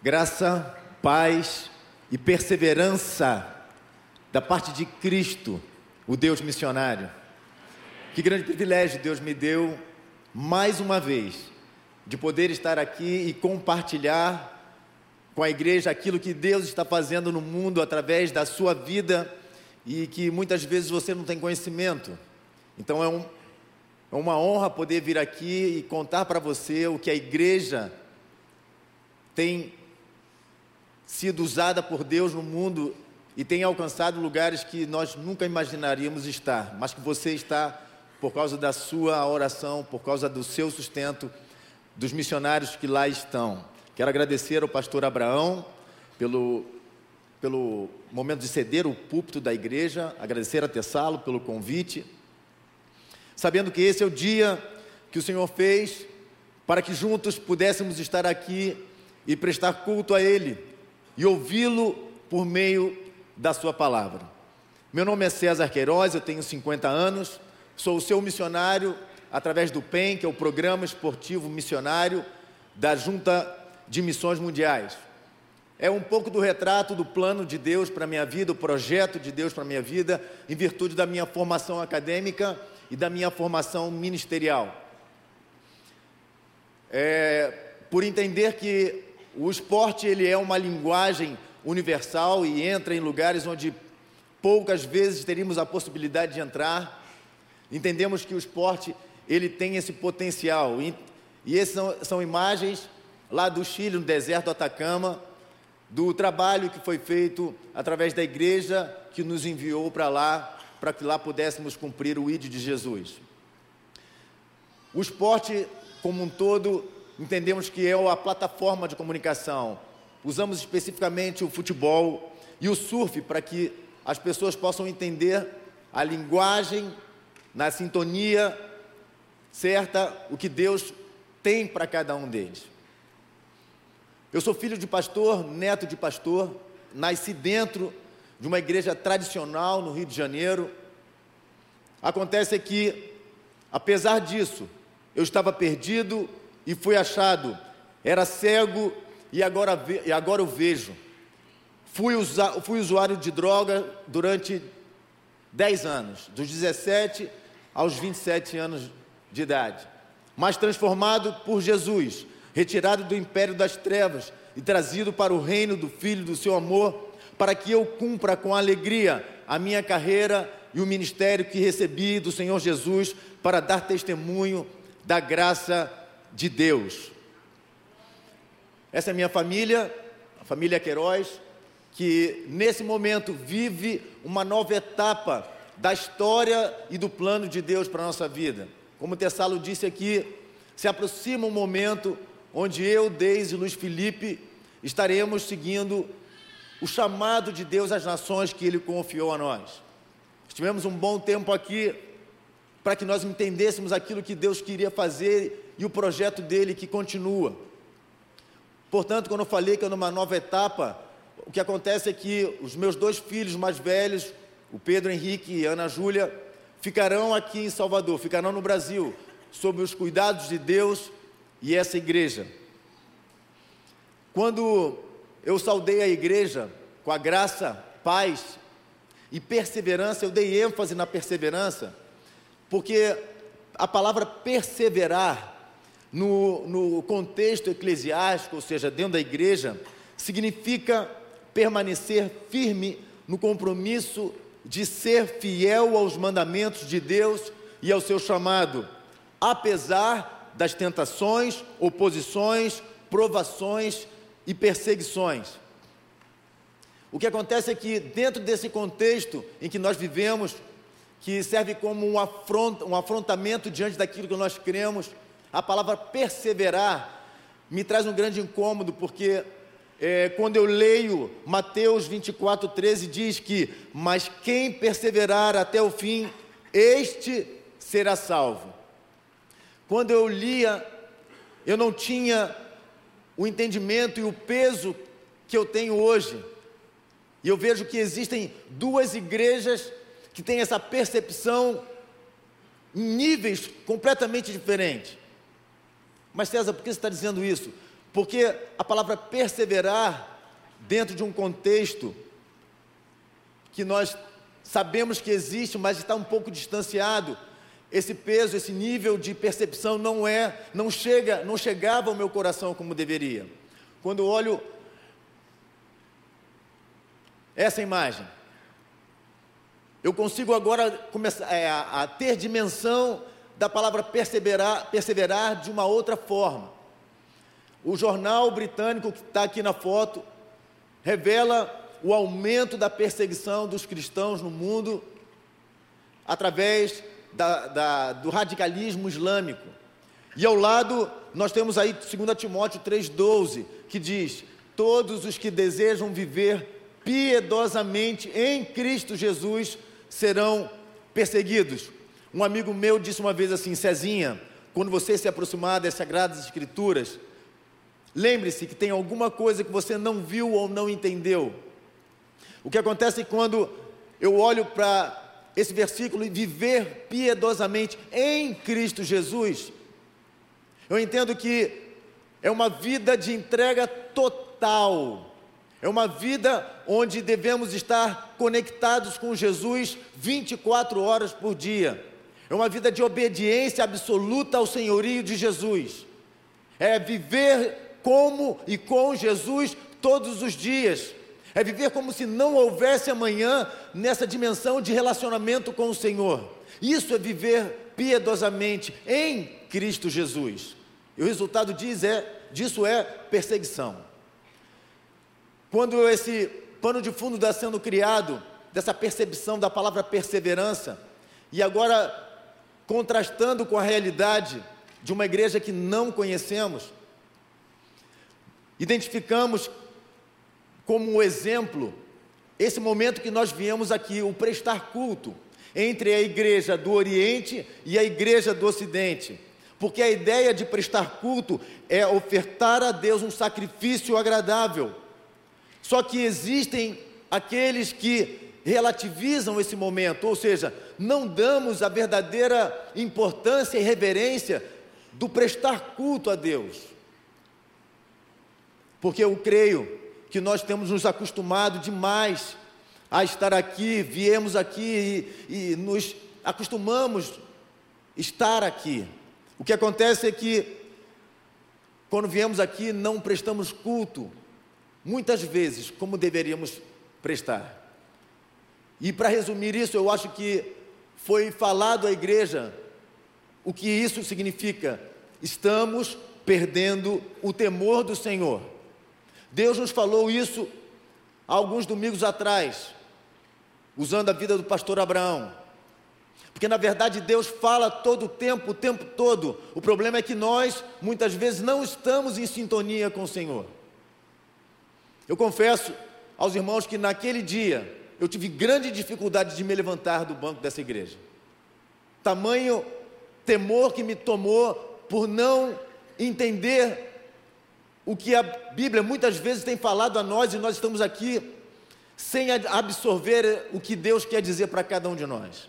Graça, paz e perseverança da parte de Cristo, o Deus missionário. Que grande privilégio Deus me deu mais uma vez de poder estar aqui e compartilhar com a igreja aquilo que Deus está fazendo no mundo através da sua vida e que muitas vezes você não tem conhecimento. Então é, um, é uma honra poder vir aqui e contar para você o que a igreja tem sido usada por Deus no mundo e tem alcançado lugares que nós nunca imaginaríamos estar, mas que você está por causa da sua oração, por causa do seu sustento, dos missionários que lá estão. Quero agradecer ao pastor Abraão pelo, pelo momento de ceder o púlpito da igreja, agradecer a Tessalo pelo convite, sabendo que esse é o dia que o Senhor fez para que juntos pudéssemos estar aqui e prestar culto a Ele e ouvi-lo por meio da Sua palavra. Meu nome é César Queiroz, eu tenho 50 anos, sou o seu missionário através do PEN, que é o Programa Esportivo Missionário da Junta de Missões Mundiais. É um pouco do retrato do plano de Deus para a minha vida, o projeto de Deus para a minha vida, em virtude da minha formação acadêmica e da minha formação ministerial. É, por entender que o esporte ele é uma linguagem universal e entra em lugares onde poucas vezes teríamos a possibilidade de entrar. Entendemos que o esporte ele tem esse potencial e, e essas são, são imagens lá do Chile, no deserto do Atacama, do trabalho que foi feito através da igreja que nos enviou para lá, para que lá pudéssemos cumprir o ID de Jesus. O esporte como um todo entendemos que é a plataforma de comunicação. Usamos especificamente o futebol e o surf para que as pessoas possam entender a linguagem, na sintonia certa, o que Deus tem para cada um deles. Eu sou filho de pastor, neto de pastor, nasci dentro de uma igreja tradicional no Rio de Janeiro. Acontece que, apesar disso, eu estava perdido e fui achado. Era cego e agora, e agora eu vejo. Fui, usa, fui usuário de droga durante 10 anos, dos 17 aos 27 anos de idade. Mas transformado por Jesus, retirado do império das trevas e trazido para o reino do Filho do seu amor, para que eu cumpra com alegria a minha carreira e o ministério que recebi do Senhor Jesus para dar testemunho da graça de Deus. Essa é a minha família, a família Queiroz, que nesse momento vive uma nova etapa da história e do plano de Deus para a nossa vida. Como o Tessalo disse aqui, se aproxima um momento onde eu, Deise e Luiz Felipe estaremos seguindo o chamado de Deus às nações que Ele confiou a nós. Estivemos um bom tempo aqui para que nós entendêssemos aquilo que Deus queria fazer e o projeto dele que continua. Portanto, quando eu falei que é numa nova etapa, o que acontece é que os meus dois filhos mais velhos, o Pedro Henrique e a Ana Júlia, ficarão aqui em Salvador, ficarão no Brasil, sob os cuidados de Deus e essa igreja. Quando eu saudei a igreja com a graça, paz e perseverança, eu dei ênfase na perseverança, porque a palavra perseverar no, no contexto eclesiástico, ou seja, dentro da igreja, significa permanecer firme no compromisso de ser fiel aos mandamentos de Deus e ao seu chamado, apesar das tentações, oposições, provações e perseguições. O que acontece é que, dentro desse contexto em que nós vivemos, que serve como um, afront, um afrontamento diante daquilo que nós cremos, a palavra perseverar me traz um grande incômodo, porque é, quando eu leio Mateus 24, 13, diz que: Mas quem perseverar até o fim, este será salvo. Quando eu lia, eu não tinha o entendimento e o peso que eu tenho hoje. E eu vejo que existem duas igrejas que têm essa percepção em níveis completamente diferentes. Mas César, por que você está dizendo isso? Porque a palavra perseverar, dentro de um contexto que nós sabemos que existe, mas está um pouco distanciado, esse peso, esse nível de percepção não é, não chega, não chegava ao meu coração como deveria. Quando olho essa imagem, eu consigo agora começar é, a ter dimensão da palavra perseverar, perseverar de uma outra forma. O jornal britânico que está aqui na foto revela o aumento da perseguição dos cristãos no mundo através da, da, do radicalismo islâmico. E ao lado, nós temos aí 2 Timóteo 3,12, que diz: Todos os que desejam viver piedosamente em Cristo Jesus serão perseguidos. Um amigo meu disse uma vez assim: Cezinha, quando você se aproximar das Sagradas Escrituras, lembre-se que tem alguma coisa que você não viu ou não entendeu. O que acontece quando eu olho para esse versículo e viver piedosamente em Cristo Jesus, eu entendo que é uma vida de entrega total é uma vida onde devemos estar conectados com Jesus 24 horas por dia. É uma vida de obediência absoluta ao senhorio de Jesus. É viver como e com Jesus todos os dias. É viver como se não houvesse amanhã nessa dimensão de relacionamento com o Senhor. Isso é viver piedosamente em Cristo Jesus. E o resultado diz é, disso é perseguição. Quando esse pano de fundo está sendo criado, dessa percepção da palavra perseverança, e agora contrastando com a realidade de uma igreja que não conhecemos, identificamos como um exemplo esse momento que nós viemos aqui, o prestar culto entre a igreja do Oriente e a igreja do Ocidente. Porque a ideia de prestar culto é ofertar a Deus um sacrifício agradável. Só que existem aqueles que relativizam esse momento, ou seja, não damos a verdadeira importância e reverência do prestar culto a Deus. Porque eu creio que nós temos nos acostumado demais a estar aqui, viemos aqui e, e nos acostumamos estar aqui. O que acontece é que quando viemos aqui não prestamos culto muitas vezes como deveríamos prestar. E para resumir isso, eu acho que foi falado à igreja o que isso significa. Estamos perdendo o temor do Senhor. Deus nos falou isso alguns domingos atrás, usando a vida do pastor Abraão. Porque na verdade Deus fala todo o tempo, o tempo todo. O problema é que nós muitas vezes não estamos em sintonia com o Senhor. Eu confesso aos irmãos que naquele dia eu tive grande dificuldade de me levantar do banco dessa igreja. Tamanho temor que me tomou por não entender o que a Bíblia muitas vezes tem falado a nós e nós estamos aqui sem absorver o que Deus quer dizer para cada um de nós.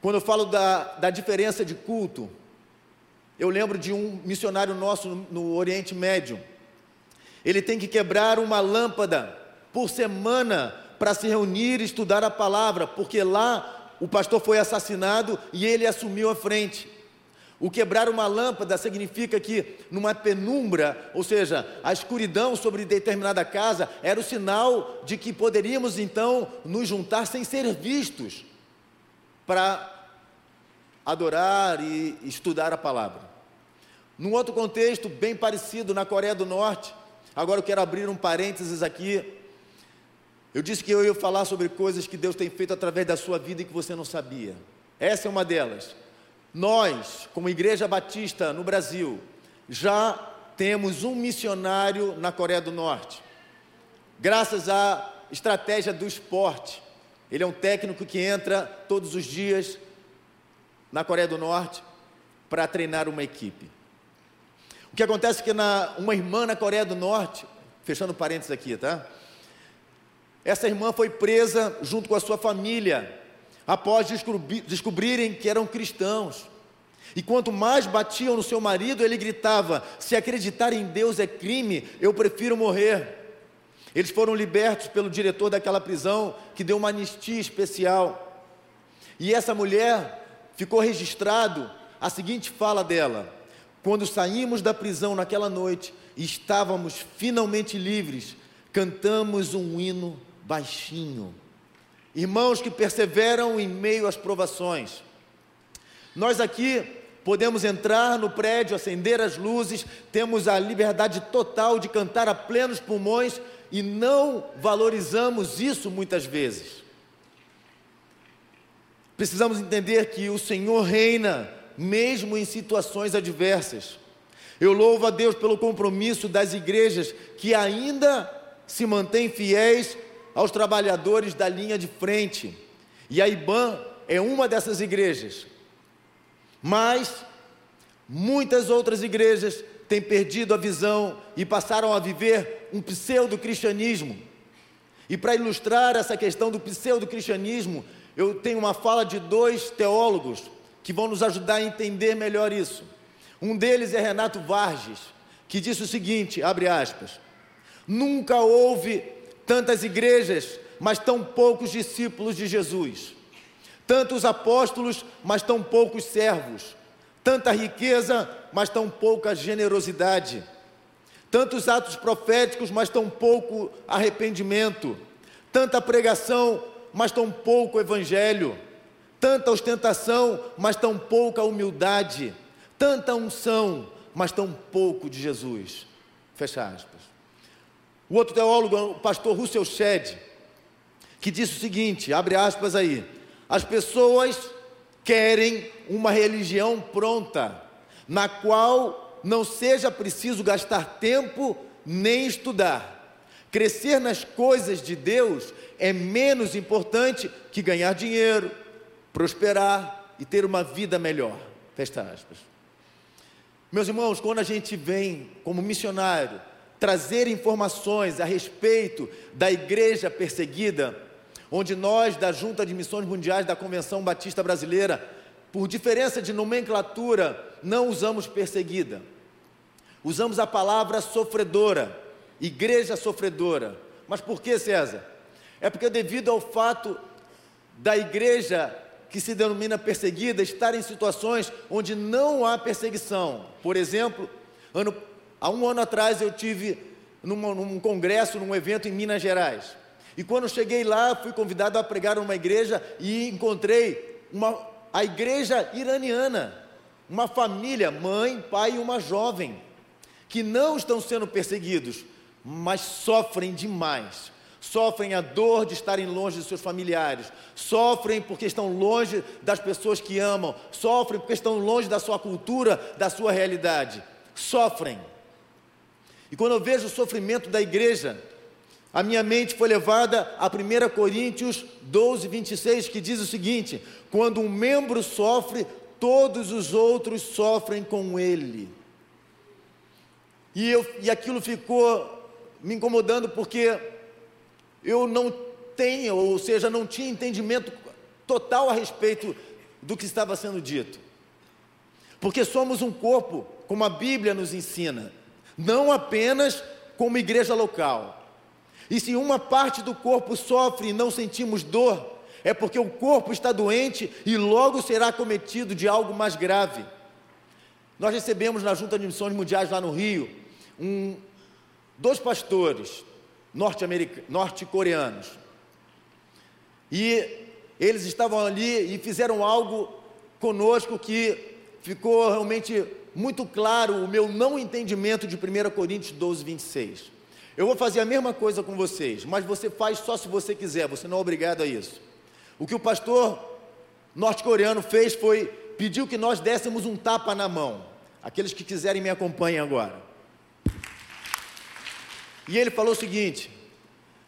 Quando eu falo da, da diferença de culto, eu lembro de um missionário nosso no, no Oriente Médio ele tem que quebrar uma lâmpada por semana para se reunir e estudar a palavra, porque lá o pastor foi assassinado e ele assumiu a frente. O quebrar uma lâmpada significa que numa penumbra, ou seja, a escuridão sobre determinada casa, era o sinal de que poderíamos então nos juntar sem ser vistos para adorar e estudar a palavra. Num outro contexto bem parecido, na Coreia do Norte, Agora eu quero abrir um parênteses aqui. Eu disse que eu ia falar sobre coisas que Deus tem feito através da sua vida e que você não sabia. Essa é uma delas. Nós, como Igreja Batista no Brasil, já temos um missionário na Coreia do Norte. Graças à estratégia do esporte. Ele é um técnico que entra todos os dias na Coreia do Norte para treinar uma equipe. O que acontece é que na, uma irmã na Coreia do Norte, fechando parênteses aqui, tá? Essa irmã foi presa junto com a sua família, após descobri, descobrirem que eram cristãos. E quanto mais batiam no seu marido, ele gritava: Se acreditar em Deus é crime, eu prefiro morrer. Eles foram libertos pelo diretor daquela prisão, que deu uma anistia especial. E essa mulher ficou registrado a seguinte fala dela: Quando saímos da prisão naquela noite estávamos finalmente livres, cantamos um hino baixinho. Irmãos que perseveram em meio às provações. Nós aqui podemos entrar no prédio, acender as luzes, temos a liberdade total de cantar a plenos pulmões e não valorizamos isso muitas vezes. Precisamos entender que o Senhor reina, mesmo em situações adversas. Eu louvo a Deus pelo compromisso das igrejas que ainda se mantêm fiéis aos trabalhadores da linha de frente. E a IBAN é uma dessas igrejas. Mas muitas outras igrejas têm perdido a visão e passaram a viver um pseudo-cristianismo. E para ilustrar essa questão do pseudo-cristianismo, eu tenho uma fala de dois teólogos que vão nos ajudar a entender melhor isso. Um deles é Renato Varges, que disse o seguinte, abre aspas: Nunca houve tantas igrejas, mas tão poucos discípulos de Jesus. Tantos apóstolos, mas tão poucos servos. Tanta riqueza, mas tão pouca generosidade. Tantos atos proféticos, mas tão pouco arrependimento. Tanta pregação, mas tão pouco evangelho. Tanta ostentação, mas tão pouca humildade. Tanta unção, mas tão pouco de Jesus. Fecha aspas. O outro teólogo, o pastor Russell Shedd, que disse o seguinte, abre aspas aí, as pessoas querem uma religião pronta, na qual não seja preciso gastar tempo nem estudar. Crescer nas coisas de Deus é menos importante que ganhar dinheiro, prosperar e ter uma vida melhor. Fecha aspas. Meus irmãos, quando a gente vem como missionário trazer informações a respeito da igreja perseguida, onde nós, da Junta de Missões Mundiais da Convenção Batista Brasileira, por diferença de nomenclatura, não usamos perseguida. Usamos a palavra sofredora, igreja sofredora. Mas por que, César? É porque, devido ao fato da igreja que se denomina perseguida estar em situações onde não há perseguição. Por exemplo, ano Há um ano atrás eu tive num, num congresso, num evento em Minas Gerais. E quando cheguei lá, fui convidado a pregar numa igreja e encontrei uma, a igreja iraniana, uma família, mãe, pai e uma jovem, que não estão sendo perseguidos, mas sofrem demais. Sofrem a dor de estarem longe de seus familiares, sofrem porque estão longe das pessoas que amam, sofrem porque estão longe da sua cultura, da sua realidade. Sofrem. E quando eu vejo o sofrimento da igreja, a minha mente foi levada a 1 Coríntios 12, 26, que diz o seguinte: quando um membro sofre, todos os outros sofrem com ele. E, eu, e aquilo ficou me incomodando porque eu não tenho, ou seja, não tinha entendimento total a respeito do que estava sendo dito. Porque somos um corpo, como a Bíblia nos ensina não apenas como igreja local. E se uma parte do corpo sofre e não sentimos dor, é porque o corpo está doente e logo será cometido de algo mais grave. Nós recebemos na Junta de Missões Mundiais lá no Rio um, dois pastores norte-coreanos. E eles estavam ali e fizeram algo conosco que ficou realmente muito claro o meu não entendimento de 1 Coríntios 12, 26. Eu vou fazer a mesma coisa com vocês, mas você faz só se você quiser, você não é obrigado a isso. O que o pastor norte-coreano fez foi pediu que nós dessemos um tapa na mão. Aqueles que quiserem me acompanhem agora. E ele falou o seguinte: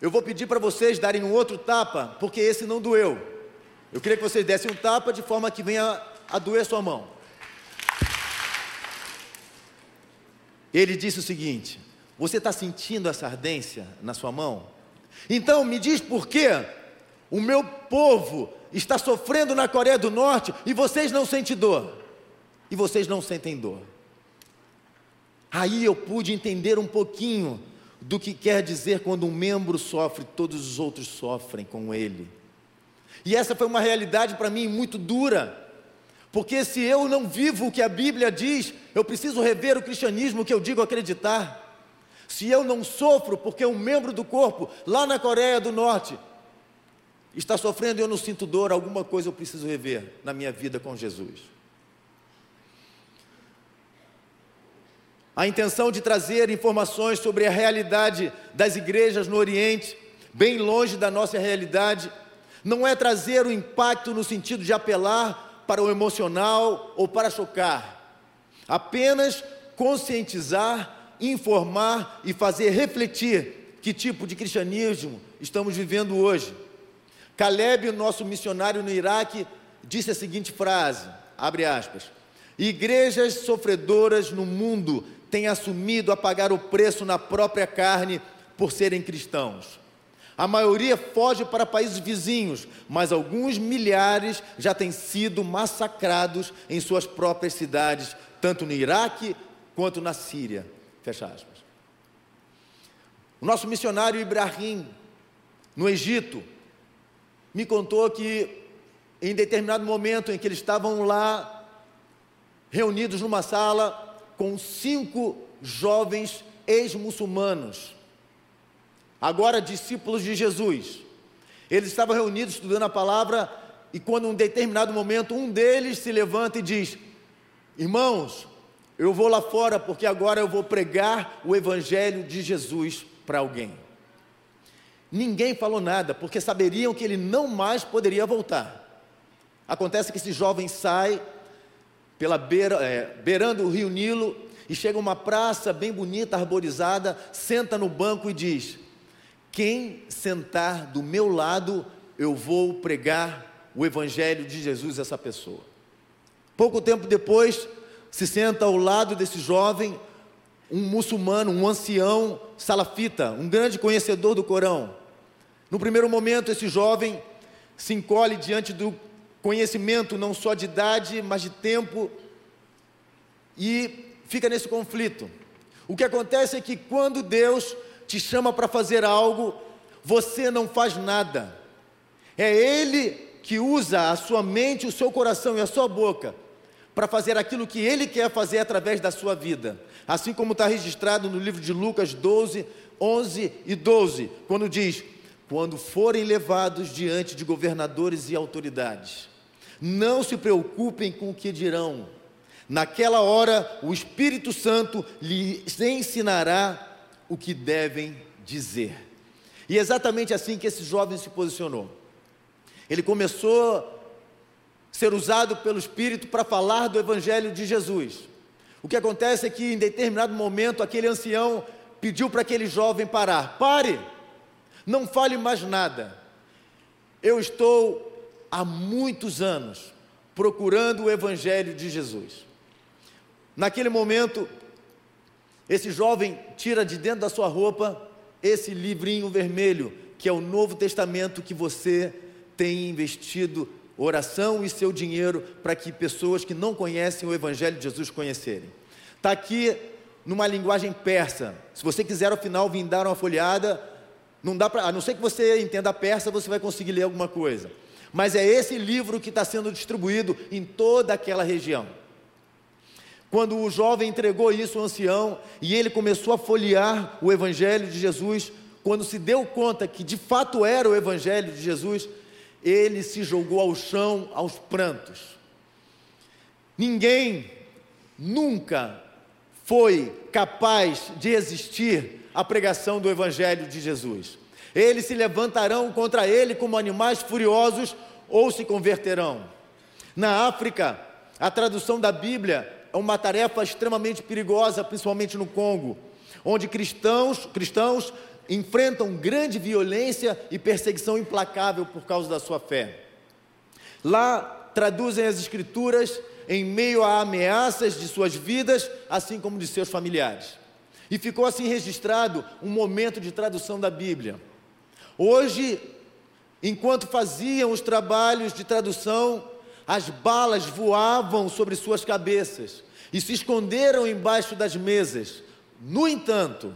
Eu vou pedir para vocês darem um outro tapa, porque esse não doeu. Eu queria que vocês dessem um tapa de forma que venha a doer sua mão. Ele disse o seguinte: Você está sentindo essa ardência na sua mão? Então me diz por que o meu povo está sofrendo na Coreia do Norte e vocês não sentem dor. e vocês não sentem dor. Aí eu pude entender um pouquinho do que quer dizer quando um membro sofre, todos os outros sofrem com ele. E essa foi uma realidade para mim muito dura, porque se eu não vivo o que a Bíblia diz, eu preciso rever o cristianismo que eu digo acreditar. Se eu não sofro porque um membro do corpo, lá na Coreia do Norte, está sofrendo e eu não sinto dor, alguma coisa eu preciso rever na minha vida com Jesus. A intenção de trazer informações sobre a realidade das igrejas no Oriente, bem longe da nossa realidade, não é trazer o impacto no sentido de apelar para o emocional ou para chocar, apenas conscientizar, informar e fazer refletir que tipo de cristianismo estamos vivendo hoje. Caleb, nosso missionário no Iraque, disse a seguinte frase: abre aspas. Igrejas sofredoras no mundo têm assumido a pagar o preço na própria carne por serem cristãos. A maioria foge para países vizinhos, mas alguns milhares já têm sido massacrados em suas próprias cidades, tanto no Iraque quanto na Síria. Fecha aspas. O nosso missionário Ibrahim, no Egito, me contou que em determinado momento em que eles estavam lá, reunidos numa sala, com cinco jovens ex-muçulmanos, agora discípulos de Jesus. Eles estavam reunidos estudando a palavra e quando em um determinado momento um deles se levanta e diz: Irmãos, eu vou lá fora porque agora eu vou pregar o evangelho de Jesus para alguém. Ninguém falou nada, porque saberiam que ele não mais poderia voltar. Acontece que esse jovem sai pela beira, é, beirando o rio Nilo e chega a uma praça bem bonita, arborizada, senta no banco e diz: Quem sentar do meu lado, eu vou pregar o evangelho de Jesus a essa pessoa. Pouco tempo depois, se senta ao lado desse jovem um muçulmano, um ancião salafita, um grande conhecedor do Corão. No primeiro momento, esse jovem se encolhe diante do conhecimento não só de idade, mas de tempo e fica nesse conflito. O que acontece é que quando Deus te chama para fazer algo, você não faz nada. É Ele que usa a sua mente, o seu coração e a sua boca para fazer aquilo que Ele quer fazer através da sua vida. Assim como está registrado no livro de Lucas 12, 11 e 12, quando diz: quando forem levados diante de governadores e autoridades. Não se preocupem com o que dirão. Naquela hora, o Espírito Santo lhes ensinará o que devem dizer. E é exatamente assim que esse jovem se posicionou. Ele começou a ser usado pelo Espírito para falar do Evangelho de Jesus. O que acontece é que, em determinado momento, aquele ancião pediu para aquele jovem parar: pare! Não fale mais nada. Eu estou há muitos anos procurando o Evangelho de Jesus. Naquele momento, esse jovem tira de dentro da sua roupa esse livrinho vermelho, que é o Novo Testamento que você tem investido oração e seu dinheiro para que pessoas que não conhecem o Evangelho de Jesus conhecerem. Está aqui numa linguagem persa. Se você quiser ao final vir dar uma folhada, não dá para, a não ser que você entenda persa, você vai conseguir ler alguma coisa. Mas é esse livro que está sendo distribuído em toda aquela região. Quando o jovem entregou isso ao ancião e ele começou a folhear o Evangelho de Jesus, quando se deu conta que de fato era o Evangelho de Jesus, ele se jogou ao chão aos prantos. Ninguém nunca foi capaz de existir a pregação do Evangelho de Jesus. Eles se levantarão contra ele como animais furiosos ou se converterão. Na África, a tradução da Bíblia é uma tarefa extremamente perigosa, principalmente no Congo, onde cristãos, cristãos enfrentam grande violência e perseguição implacável por causa da sua fé. Lá traduzem as escrituras em meio a ameaças de suas vidas, assim como de seus familiares. E ficou assim registrado um momento de tradução da Bíblia. Hoje, enquanto faziam os trabalhos de tradução, as balas voavam sobre suas cabeças e se esconderam embaixo das mesas. No entanto,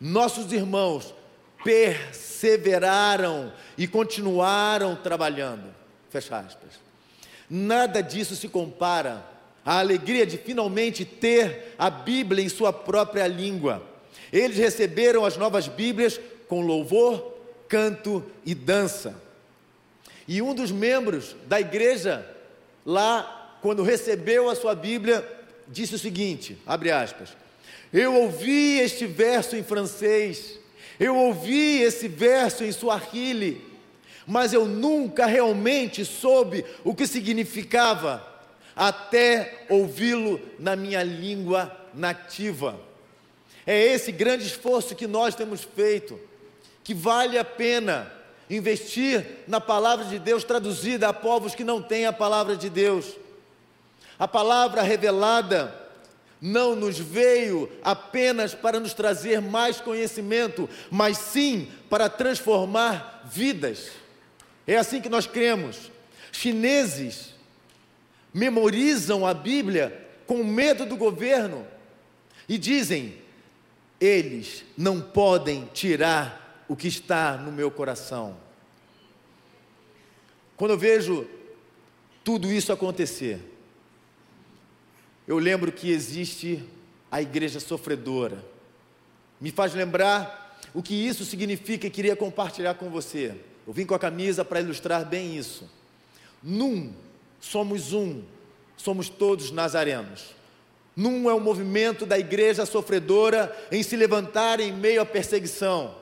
nossos irmãos perseveraram e continuaram trabalhando. Fecha aspas. Nada disso se compara à alegria de finalmente ter a Bíblia em sua própria língua. Eles receberam as novas Bíblias com louvor, canto e dança. E um dos membros da igreja, lá, quando recebeu a sua Bíblia, disse o seguinte: abre aspas. Eu ouvi este verso em francês, eu ouvi esse verso em suahili, mas eu nunca realmente soube o que significava até ouvi-lo na minha língua nativa. É esse grande esforço que nós temos feito, que vale a pena investir na palavra de Deus traduzida a povos que não têm a palavra de Deus. A palavra revelada não nos veio apenas para nos trazer mais conhecimento, mas sim para transformar vidas. É assim que nós cremos. Chineses memorizam a Bíblia com medo do governo e dizem: eles não podem tirar o que está no meu coração. Quando eu vejo tudo isso acontecer, eu lembro que existe a igreja sofredora. Me faz lembrar o que isso significa e queria compartilhar com você. Eu vim com a camisa para ilustrar bem isso. Num, somos um, somos todos nazarenos. Num é o movimento da igreja sofredora em se levantar em meio à perseguição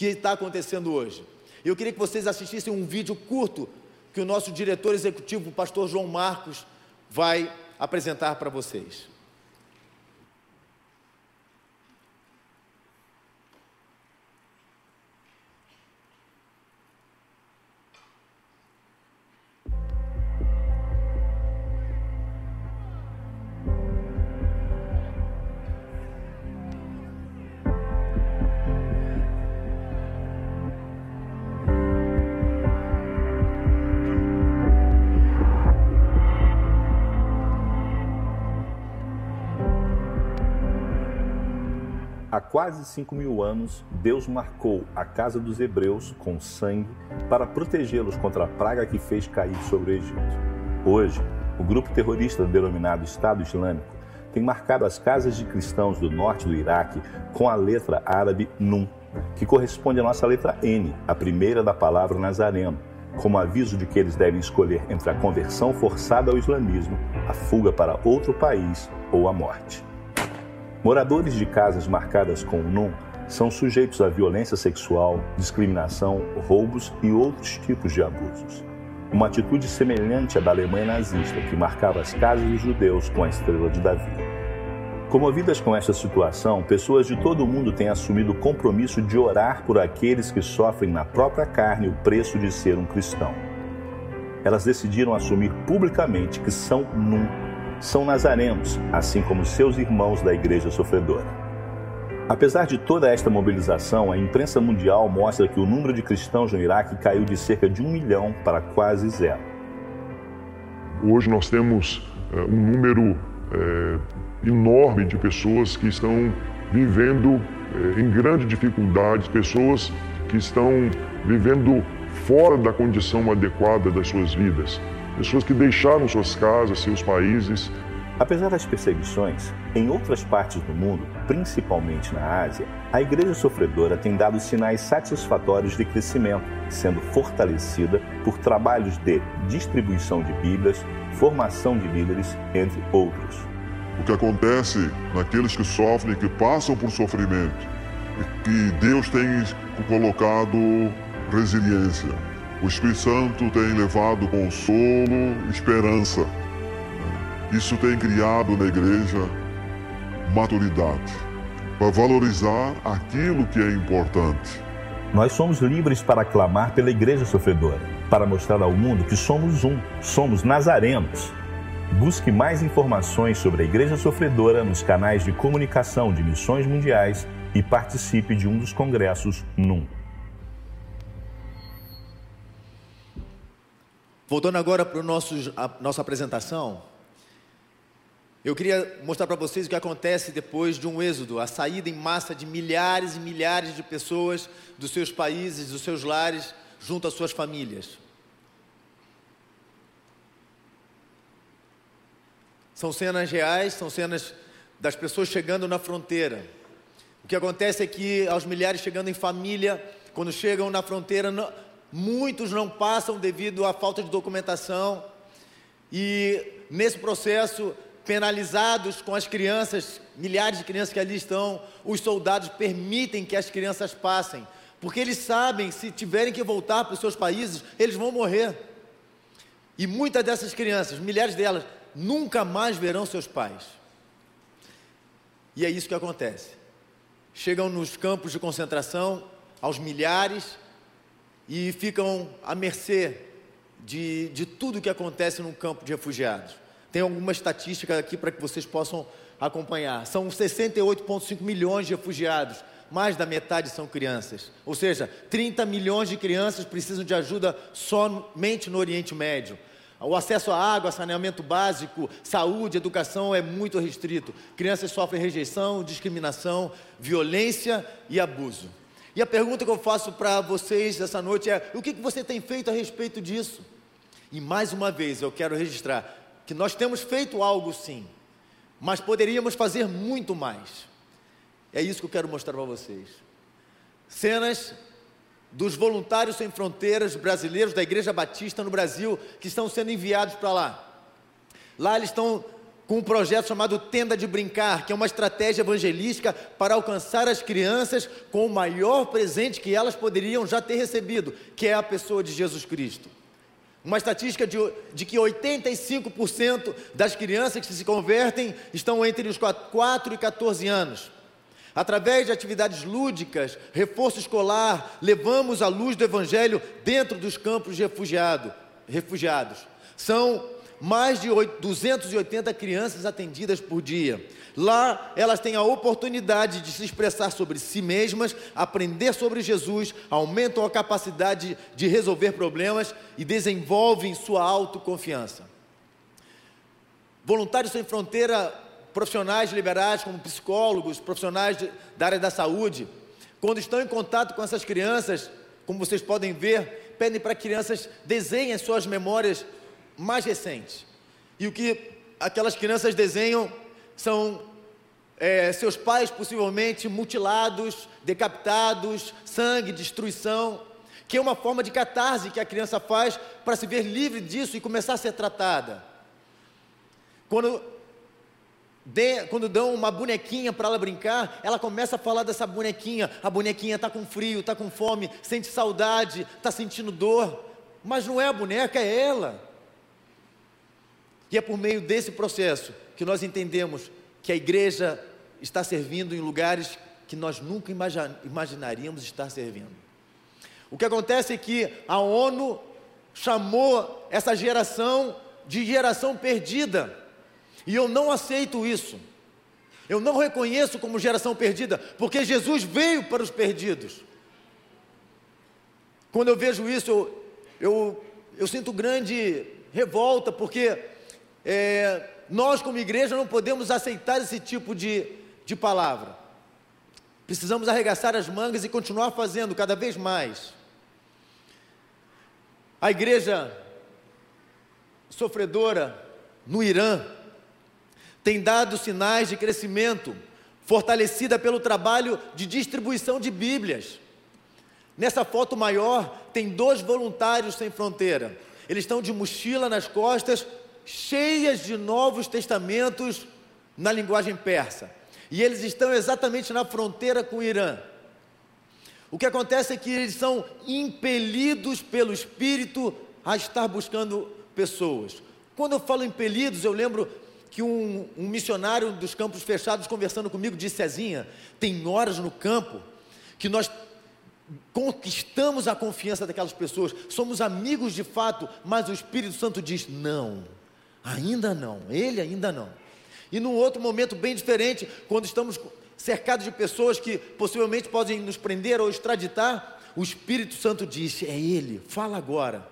que está acontecendo hoje. Eu queria que vocês assistissem um vídeo curto que o nosso diretor executivo, o pastor João Marcos, vai apresentar para vocês. Quase cinco mil anos, Deus marcou a casa dos hebreus com sangue para protegê-los contra a praga que fez cair sobre o Egito. Hoje, o grupo terrorista denominado Estado Islâmico tem marcado as casas de cristãos do norte do Iraque com a letra árabe Nun, que corresponde à nossa letra N, a primeira da palavra nazareno, como aviso de que eles devem escolher entre a conversão forçada ao islamismo, a fuga para outro país ou a morte. Moradores de casas marcadas com o NUM são sujeitos à violência sexual, discriminação, roubos e outros tipos de abusos. Uma atitude semelhante à da Alemanha nazista, que marcava as casas dos judeus com a estrela de Davi. Comovidas com esta situação, pessoas de todo o mundo têm assumido o compromisso de orar por aqueles que sofrem na própria carne o preço de ser um cristão. Elas decidiram assumir publicamente que são NUM são nazarenos, assim como seus irmãos da igreja sofredora. Apesar de toda esta mobilização, a imprensa mundial mostra que o número de cristãos no Iraque caiu de cerca de um milhão para quase zero. Hoje nós temos é, um número é, enorme de pessoas que estão vivendo é, em grandes dificuldades, pessoas que estão vivendo fora da condição adequada das suas vidas pessoas que deixaram suas casas, seus países. Apesar das perseguições, em outras partes do mundo, principalmente na Ásia, a igreja sofredora tem dado sinais satisfatórios de crescimento, sendo fortalecida por trabalhos de distribuição de Bíblias, formação de líderes, entre outros. O que acontece naqueles que sofrem, que passam por sofrimento, é que Deus tem colocado resiliência, o Espírito Santo tem levado consolo, esperança. Isso tem criado na igreja maturidade para valorizar aquilo que é importante. Nós somos livres para clamar pela igreja sofredora, para mostrar ao mundo que somos um, somos nazarenos. Busque mais informações sobre a igreja sofredora nos canais de comunicação de missões mundiais e participe de um dos congressos NUM. Voltando agora para a nossa apresentação, eu queria mostrar para vocês o que acontece depois de um êxodo, a saída em massa de milhares e milhares de pessoas dos seus países, dos seus lares, junto às suas famílias. São cenas reais, são cenas das pessoas chegando na fronteira. O que acontece é que aos milhares chegando em família, quando chegam na fronteira, muitos não passam devido à falta de documentação e nesse processo penalizados com as crianças, milhares de crianças que ali estão, os soldados permitem que as crianças passem, porque eles sabem se tiverem que voltar para os seus países, eles vão morrer. E muitas dessas crianças, milhares delas, nunca mais verão seus pais. E é isso que acontece. Chegam nos campos de concentração aos milhares e ficam à mercê de, de tudo que acontece num campo de refugiados. Tem alguma estatística aqui para que vocês possam acompanhar. São 68,5 milhões de refugiados, mais da metade são crianças. Ou seja, 30 milhões de crianças precisam de ajuda somente no Oriente Médio. O acesso à água, saneamento básico, saúde, educação é muito restrito. Crianças sofrem rejeição, discriminação, violência e abuso. E a pergunta que eu faço para vocês essa noite é: o que você tem feito a respeito disso? E mais uma vez eu quero registrar que nós temos feito algo sim, mas poderíamos fazer muito mais. É isso que eu quero mostrar para vocês. Cenas dos voluntários sem fronteiras brasileiros da Igreja Batista no Brasil que estão sendo enviados para lá. Lá eles estão com um projeto chamado Tenda de Brincar, que é uma estratégia evangelística para alcançar as crianças com o maior presente que elas poderiam já ter recebido, que é a pessoa de Jesus Cristo. Uma estatística de, de que 85% das crianças que se convertem estão entre os 4 e 14 anos. Através de atividades lúdicas, reforço escolar, levamos a luz do Evangelho dentro dos campos de refugiado, refugiados. São mais de 280 crianças atendidas por dia. Lá elas têm a oportunidade de se expressar sobre si mesmas, aprender sobre Jesus, aumentam a capacidade de resolver problemas e desenvolvem sua autoconfiança. Voluntários Sem Fronteira profissionais liberais, como psicólogos, profissionais de, da área da saúde, quando estão em contato com essas crianças, como vocês podem ver, pedem para crianças desenhem suas memórias mais recentes. E o que aquelas crianças desenham são é, seus pais possivelmente mutilados, decapitados, sangue, destruição, que é uma forma de catarse que a criança faz para se ver livre disso e começar a ser tratada. Quando de, quando dão uma bonequinha para ela brincar, ela começa a falar dessa bonequinha. A bonequinha está com frio, está com fome, sente saudade, está sentindo dor. Mas não é a boneca, é ela. E é por meio desse processo que nós entendemos que a igreja está servindo em lugares que nós nunca imaginaríamos estar servindo. O que acontece é que a ONU chamou essa geração de geração perdida. E eu não aceito isso. Eu não reconheço como geração perdida, porque Jesus veio para os perdidos. Quando eu vejo isso, eu, eu, eu sinto grande revolta, porque é, nós, como igreja, não podemos aceitar esse tipo de, de palavra. Precisamos arregaçar as mangas e continuar fazendo cada vez mais. A igreja sofredora no Irã, tem dado sinais de crescimento, fortalecida pelo trabalho de distribuição de Bíblias. Nessa foto maior, tem dois voluntários sem fronteira. Eles estão de mochila nas costas, cheias de novos testamentos na linguagem persa. E eles estão exatamente na fronteira com o Irã. O que acontece é que eles são impelidos pelo Espírito a estar buscando pessoas. Quando eu falo impelidos, eu lembro que um, um, missionário dos campos fechados conversando comigo disse: Cezinha, tem horas no campo que nós conquistamos a confiança daquelas pessoas, somos amigos de fato, mas o Espírito Santo diz: não, ainda não, ele ainda não. E num outro momento bem diferente, quando estamos cercados de pessoas que possivelmente podem nos prender ou extraditar, o Espírito Santo diz: é ele, fala agora.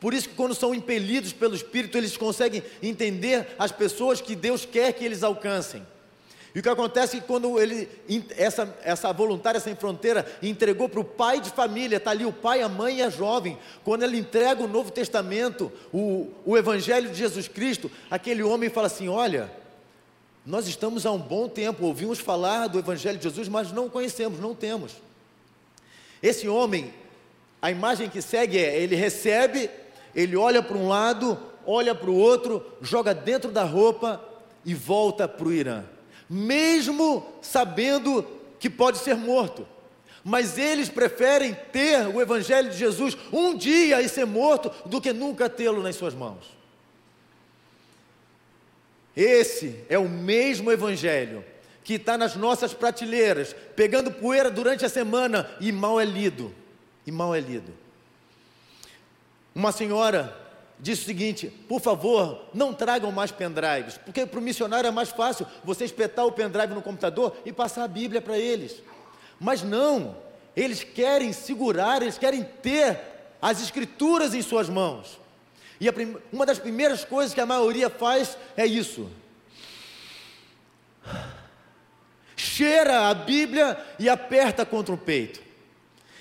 Por isso que quando são impelidos pelo Espírito, eles conseguem entender as pessoas que Deus quer que eles alcancem. E o que acontece é que quando ele, essa, essa voluntária sem fronteira entregou para o pai de família, está ali o pai, a mãe e a jovem, quando ele entrega o Novo Testamento, o, o Evangelho de Jesus Cristo, aquele homem fala assim: Olha, nós estamos há um bom tempo, ouvimos falar do Evangelho de Jesus, mas não conhecemos, não temos. Esse homem, a imagem que segue é: ele recebe, ele olha para um lado, olha para o outro, joga dentro da roupa e volta para o Irã mesmo sabendo que pode ser morto. Mas eles preferem ter o Evangelho de Jesus um dia e ser morto do que nunca tê-lo nas suas mãos. Esse é o mesmo Evangelho que está nas nossas prateleiras, pegando poeira durante a semana e mal é lido. E mal é lido. Uma senhora disse o seguinte: por favor, não tragam mais pendrives, porque para o missionário é mais fácil você espetar o pendrive no computador e passar a Bíblia para eles. Mas não, eles querem segurar, eles querem ter as Escrituras em suas mãos. E prim... uma das primeiras coisas que a maioria faz é isso. Cheira a Bíblia e aperta contra o peito.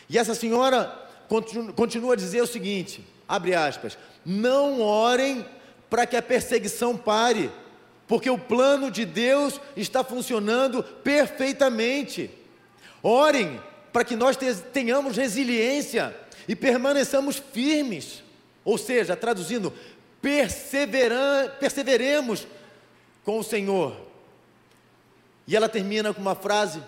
E essa senhora continua, continua a dizer o seguinte: abre aspas, não orem para que a perseguição pare, porque o plano de Deus está funcionando perfeitamente. Orem para que nós tenhamos resiliência e permaneçamos firmes. Ou seja, traduzindo, perseveremos com o Senhor. E ela termina com uma frase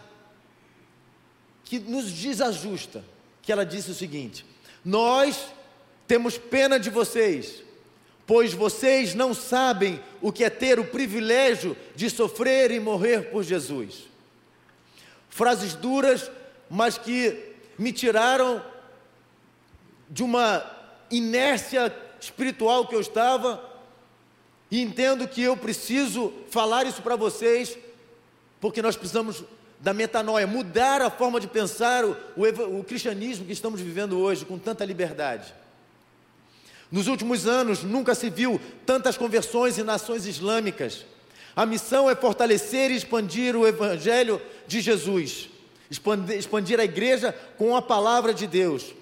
que nos desajusta, que ela disse o seguinte: Nós temos pena de vocês, pois vocês não sabem o que é ter o privilégio de sofrer e morrer por Jesus. Frases duras, mas que me tiraram de uma inércia espiritual que eu estava, e entendo que eu preciso falar isso para vocês, porque nós precisamos da metanoia, mudar a forma de pensar o, o, o cristianismo que estamos vivendo hoje com tanta liberdade. Nos últimos anos, nunca se viu tantas conversões em nações islâmicas. A missão é fortalecer e expandir o Evangelho de Jesus, expandir, a igreja com a palavra de Deus.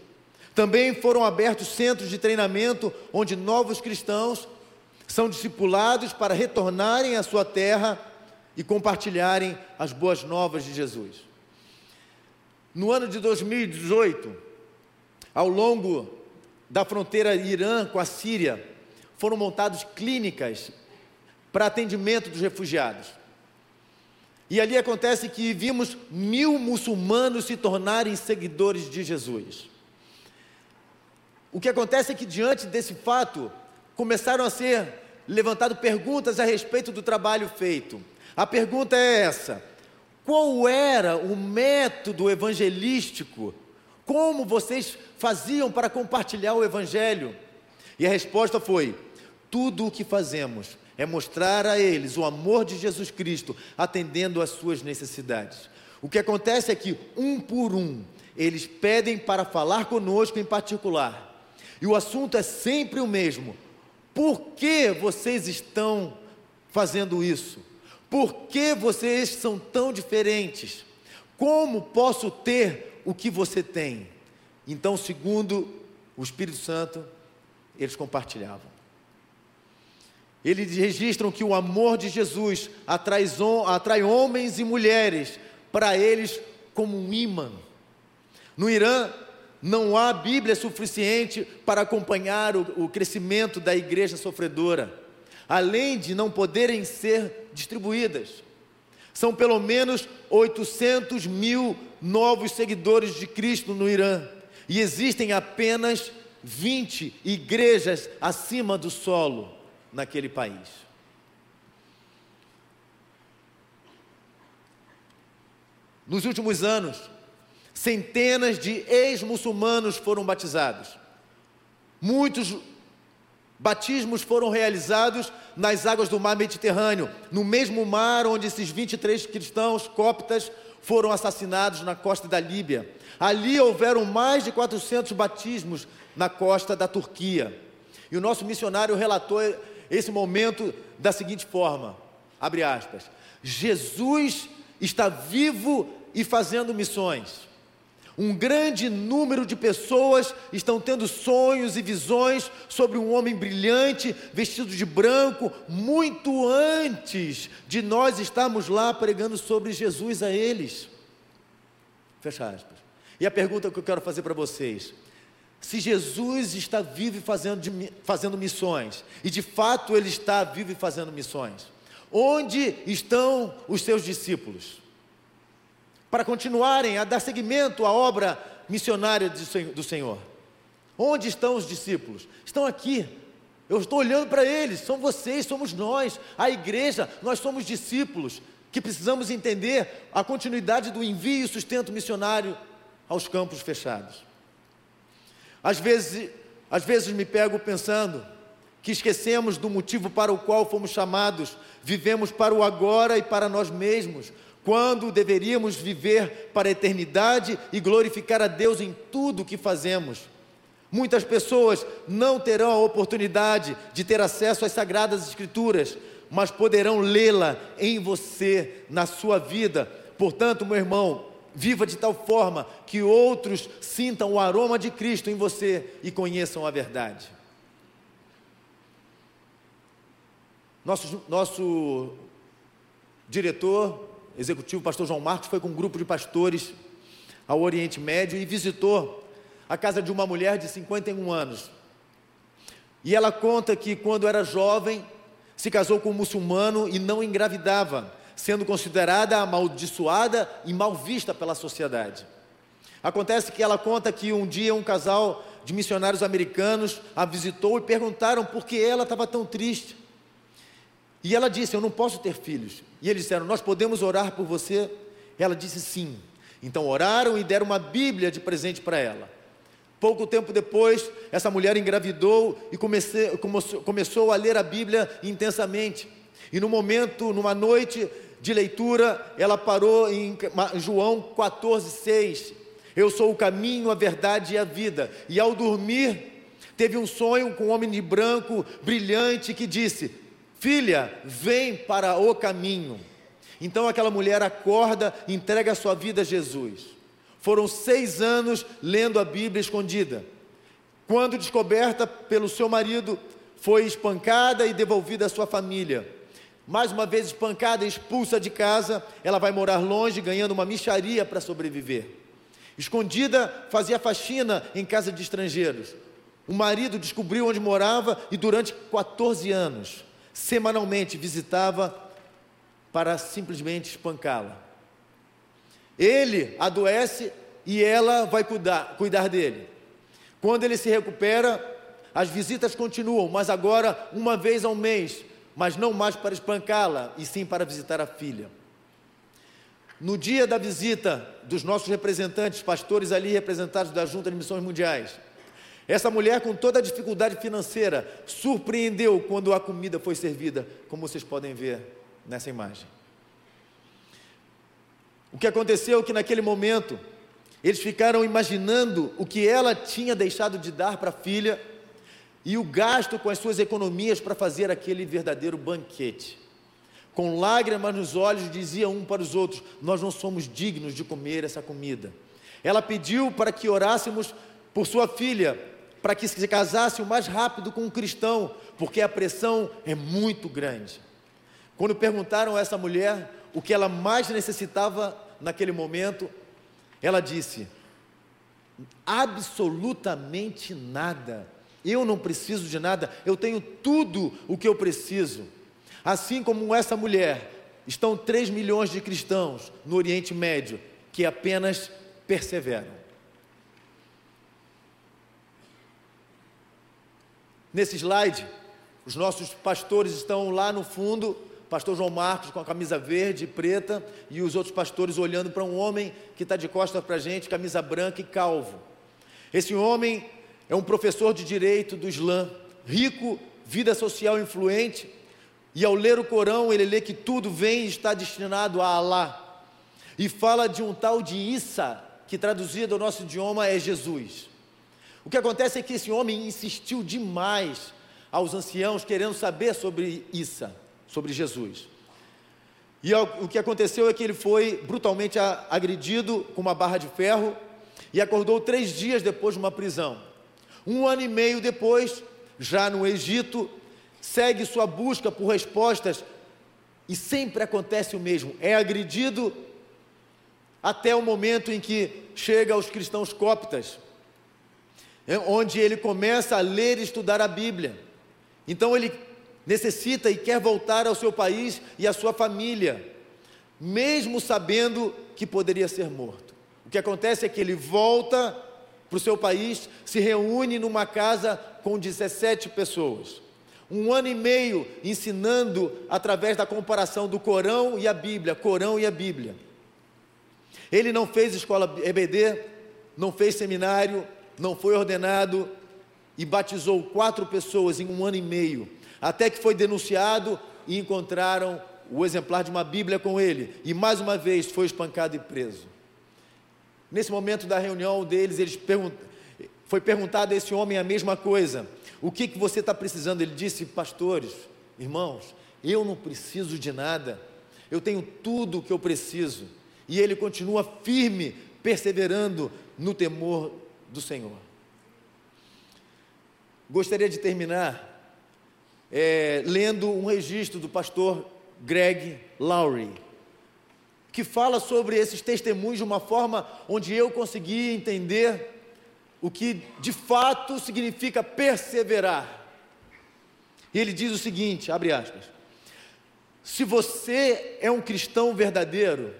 Também foram abertos centros de treinamento onde novos cristãos são discipulados para retornarem à sua terra e compartilharem as boas novas de Jesus. No ano de 2018, ao longo da fronteira Irã com a Síria, foram montadas clínicas para atendimento dos refugiados. E ali acontece que vimos mil muçulmanos se tornarem seguidores de Jesus. O que acontece é que, diante desse fato, começaram a ser levantadas perguntas a respeito do trabalho feito. A pergunta é essa: qual era o método evangelístico como vocês faziam para compartilhar o Evangelho? E a resposta foi: tudo o que fazemos é mostrar a eles o amor de Jesus Cristo, atendendo às suas necessidades. O que acontece é que, um por um, eles pedem para falar conosco em particular. E o assunto é sempre o mesmo: por que vocês estão fazendo isso? Por que vocês são tão diferentes? Como posso ter o que você tem. Então, segundo o Espírito Santo, eles compartilhavam. Eles registram que o amor de Jesus atrai, atrai homens e mulheres para eles como um imã. No Irã, não há Bíblia suficiente para acompanhar o, o crescimento da igreja sofredora, além de não poderem ser distribuídas. São pelo menos 800 mil novos seguidores de Cristo no Irã. E existem apenas 20 igrejas acima do solo naquele país. Nos últimos anos, centenas de ex-muçulmanos foram batizados. Muitos batismos foram realizados nas águas do mar Mediterrâneo, no mesmo mar onde esses 23 cristãos coptas foram assassinados na costa da Líbia. Ali houveram mais de 400 batismos na costa da Turquia. E o nosso missionário relatou esse momento da seguinte forma: abre aspas. Jesus está vivo e fazendo missões. Um grande número de pessoas estão tendo sonhos e visões sobre um homem brilhante, vestido de branco, muito antes de nós estarmos lá pregando sobre Jesus a eles. Fecha aspas. E a pergunta que eu quero fazer para vocês: se Jesus está vivo e fazendo, fazendo missões, e de fato ele está vivo e fazendo missões, onde estão os seus discípulos? Para continuarem a dar seguimento à obra missionária do Senhor. Onde estão os discípulos? Estão aqui. Eu estou olhando para eles, são vocês, somos nós, a igreja, nós somos discípulos que precisamos entender a continuidade do envio e sustento missionário aos campos fechados. Às vezes, às vezes me pego pensando que esquecemos do motivo para o qual fomos chamados, vivemos para o agora e para nós mesmos, quando deveríamos viver para a eternidade e glorificar a Deus em tudo o que fazemos. Muitas pessoas não terão a oportunidade de ter acesso às sagradas escrituras, mas poderão lê-la em você, na sua vida. Portanto, meu irmão, viva de tal forma que outros sintam o aroma de Cristo em você e conheçam a verdade. Nosso, nosso diretor executivo, o pastor João Marcos, foi com um grupo de pastores ao Oriente Médio e visitou a casa de uma mulher de 51 anos. E ela conta que quando era jovem, se casou com um muçulmano e não engravidava, sendo considerada amaldiçoada e mal vista pela sociedade. Acontece que ela conta que um dia um casal de missionários americanos a visitou e perguntaram por que ela estava tão triste. E ela disse: Eu não posso ter filhos. E eles disseram: Nós podemos orar por você? Ela disse: Sim. Então oraram e deram uma Bíblia de presente para ela. Pouco tempo depois, essa mulher engravidou e comecei, começou a ler a Bíblia intensamente. E no momento, numa noite de leitura, ela parou em João 14,6. Eu sou o caminho, a verdade e a vida. E ao dormir, teve um sonho com um homem de branco, brilhante, que disse: Filha, vem para o caminho. Então aquela mulher acorda e entrega a sua vida a Jesus. Foram seis anos lendo a Bíblia escondida. Quando descoberta pelo seu marido, foi espancada e devolvida à sua família. Mais uma vez espancada e expulsa de casa, ela vai morar longe, ganhando uma micharia para sobreviver. Escondida, fazia faxina em casa de estrangeiros. O marido descobriu onde morava e durante 14 anos semanalmente visitava para simplesmente espancá-la. Ele adoece e ela vai cuidar, cuidar dele. Quando ele se recupera, as visitas continuam, mas agora uma vez ao mês, mas não mais para espancá-la, e sim para visitar a filha. No dia da visita dos nossos representantes, pastores ali representados da Junta de Missões Mundiais, essa mulher, com toda a dificuldade financeira, surpreendeu quando a comida foi servida, como vocês podem ver nessa imagem. O que aconteceu é que naquele momento, eles ficaram imaginando o que ela tinha deixado de dar para a filha e o gasto com as suas economias para fazer aquele verdadeiro banquete. Com lágrimas nos olhos, diziam um para os outros: Nós não somos dignos de comer essa comida. Ela pediu para que orássemos por sua filha, para que se casasse o mais rápido com um cristão, porque a pressão é muito grande. Quando perguntaram a essa mulher o que ela mais necessitava naquele momento, ela disse: absolutamente nada. Eu não preciso de nada, eu tenho tudo o que eu preciso. Assim como essa mulher, estão 3 milhões de cristãos no Oriente Médio que apenas perseveram. Nesse slide, os nossos pastores estão lá no fundo, pastor João Marcos com a camisa verde e preta, e os outros pastores olhando para um homem que está de costas para a gente, camisa branca e calvo. Esse homem é um professor de direito do Islã, rico, vida social influente, e ao ler o Corão, ele lê que tudo vem e está destinado a Alá. E fala de um tal de Issa, que traduzido ao nosso idioma é Jesus. O que acontece é que esse homem insistiu demais aos anciãos, querendo saber sobre Issa, sobre Jesus. E o que aconteceu é que ele foi brutalmente agredido com uma barra de ferro e acordou três dias depois de uma prisão. Um ano e meio depois, já no Egito, segue sua busca por respostas e sempre acontece o mesmo: é agredido até o momento em que chega aos cristãos cóptas, onde ele começa a ler e estudar a Bíblia. Então ele necessita e quer voltar ao seu país e à sua família, mesmo sabendo que poderia ser morto. O que acontece é que ele volta para o seu país, se reúne numa casa com 17 pessoas. Um ano e meio ensinando através da comparação do Corão e a Bíblia, Corão e a Bíblia. Ele não fez escola EBD, não fez seminário, não foi ordenado e batizou quatro pessoas em um ano e meio, até que foi denunciado e encontraram o exemplar de uma Bíblia com ele, e mais uma vez foi espancado e preso. Nesse momento da reunião deles, eles pergunt... foi perguntado a esse homem a mesma coisa: o que, que você está precisando? Ele disse, pastores, irmãos, eu não preciso de nada, eu tenho tudo o que eu preciso e ele continua firme, perseverando no temor do Senhor. Gostaria de terminar é, lendo um registro do pastor Greg Lowry, que fala sobre esses testemunhos de uma forma onde eu consegui entender o que de fato significa perseverar. E ele diz o seguinte: abre aspas. Se você é um cristão verdadeiro,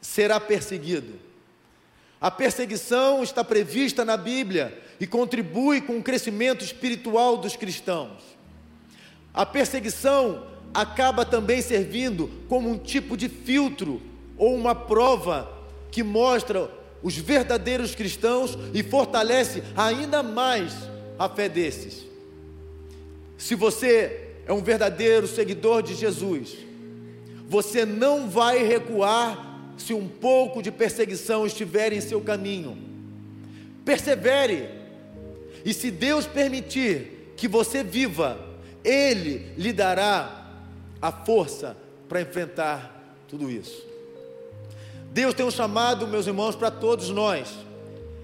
será perseguido. A perseguição está prevista na Bíblia e contribui com o crescimento espiritual dos cristãos. A perseguição acaba também servindo como um tipo de filtro ou uma prova que mostra os verdadeiros cristãos e fortalece ainda mais a fé desses. Se você é um verdadeiro seguidor de Jesus, você não vai recuar se um pouco de perseguição estiver em seu caminho. Persevere, e se Deus permitir que você viva, Ele lhe dará a força para enfrentar tudo isso. Deus tem um chamado, meus irmãos, para todos nós.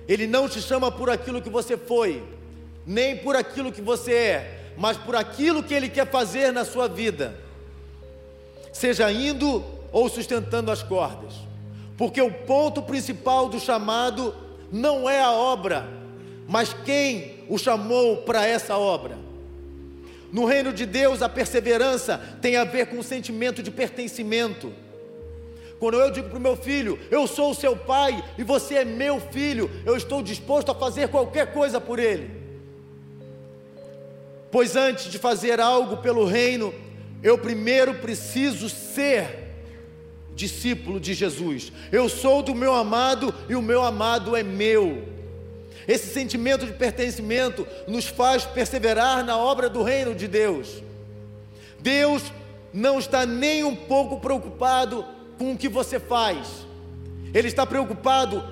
Ele não te chama por aquilo que você foi, nem por aquilo que você é, mas por aquilo que Ele quer fazer na sua vida, seja indo ou sustentando as cordas. Porque o ponto principal do chamado não é a obra, mas quem o chamou para essa obra. No reino de Deus, a perseverança tem a ver com o sentimento de pertencimento. Quando eu digo para o meu filho, eu sou o seu pai e você é meu filho, eu estou disposto a fazer qualquer coisa por ele. Pois antes de fazer algo pelo reino, eu primeiro preciso ser discípulo de Jesus. Eu sou do meu amado e o meu amado é meu. Esse sentimento de pertencimento nos faz perseverar na obra do reino de Deus. Deus não está nem um pouco preocupado com o que você faz, Ele está preocupado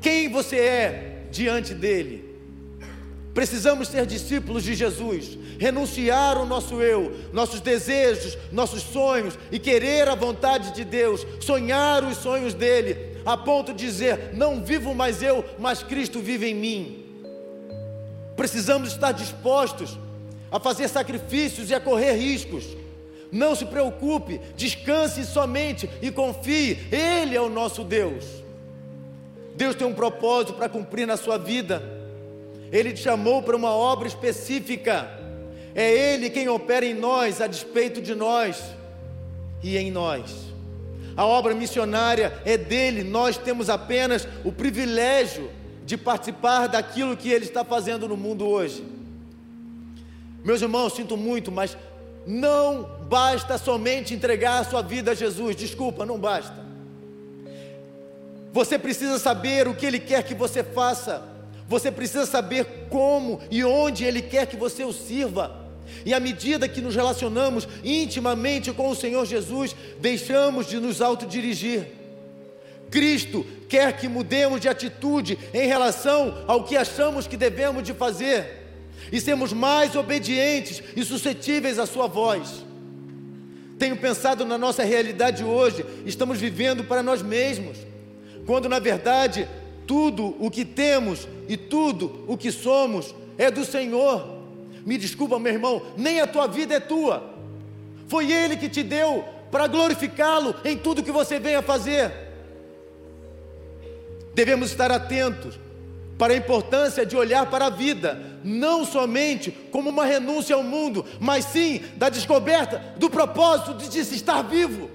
quem você é diante dEle. Precisamos ser discípulos de Jesus, renunciar o nosso eu, nossos desejos, nossos sonhos e querer a vontade de Deus, sonhar os sonhos dele, a ponto de dizer: Não vivo mais eu, mas Cristo vive em mim. Precisamos estar dispostos a fazer sacrifícios e a correr riscos. Não se preocupe, descanse somente e confie, Ele é o nosso Deus. Deus tem um propósito para cumprir na sua vida. Ele te chamou para uma obra específica. É Ele quem opera em nós, a despeito de nós e em nós. A obra missionária é dele, nós temos apenas o privilégio de participar daquilo que Ele está fazendo no mundo hoje. Meus irmãos, sinto muito, mas não basta somente entregar a sua vida a Jesus, desculpa, não basta. Você precisa saber o que Ele quer que você faça. Você precisa saber como e onde Ele quer que você o sirva. E à medida que nos relacionamos intimamente com o Senhor Jesus, deixamos de nos autodirigir. Cristo quer que mudemos de atitude em relação ao que achamos que devemos de fazer. e sermos mais obedientes e suscetíveis à Sua voz. Tenho pensado na nossa realidade hoje, estamos vivendo para nós mesmos, quando na verdade tudo o que temos e tudo o que somos é do Senhor. Me desculpa, meu irmão, nem a tua vida é tua, foi Ele que te deu para glorificá-lo em tudo que você venha fazer. Devemos estar atentos para a importância de olhar para a vida, não somente como uma renúncia ao mundo, mas sim da descoberta do propósito de se estar vivo.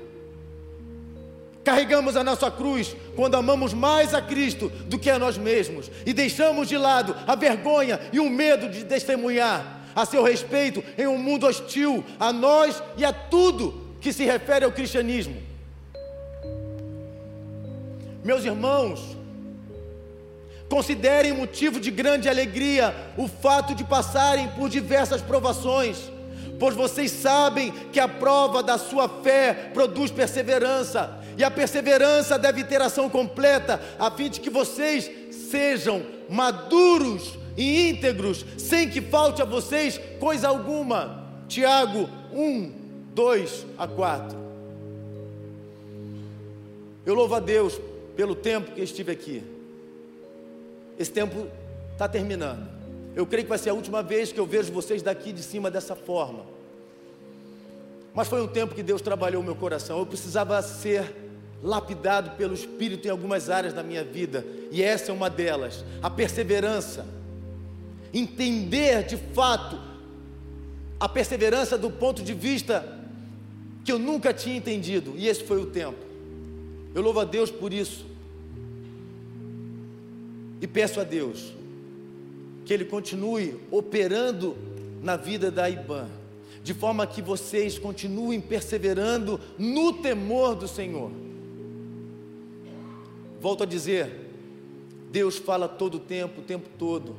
Carregamos a nossa cruz quando amamos mais a Cristo do que a nós mesmos e deixamos de lado a vergonha e o medo de testemunhar a seu respeito em um mundo hostil a nós e a tudo que se refere ao cristianismo. Meus irmãos, Considerem motivo de grande alegria o fato de passarem por diversas provações, pois vocês sabem que a prova da sua fé produz perseverança, e a perseverança deve ter ação completa, a fim de que vocês sejam maduros e íntegros, sem que falte a vocês coisa alguma. Tiago 1, 2 a 4. Eu louvo a Deus pelo tempo que estive aqui. Esse tempo está terminando. Eu creio que vai ser a última vez que eu vejo vocês daqui de cima dessa forma. Mas foi um tempo que Deus trabalhou o meu coração. Eu precisava ser lapidado pelo Espírito em algumas áreas da minha vida, e essa é uma delas, a perseverança. Entender de fato a perseverança do ponto de vista que eu nunca tinha entendido, e esse foi o tempo. Eu louvo a Deus por isso. E peço a Deus que Ele continue operando na vida da IBAN, de forma que vocês continuem perseverando no temor do Senhor. Volto a dizer, Deus fala todo o tempo, o tempo todo.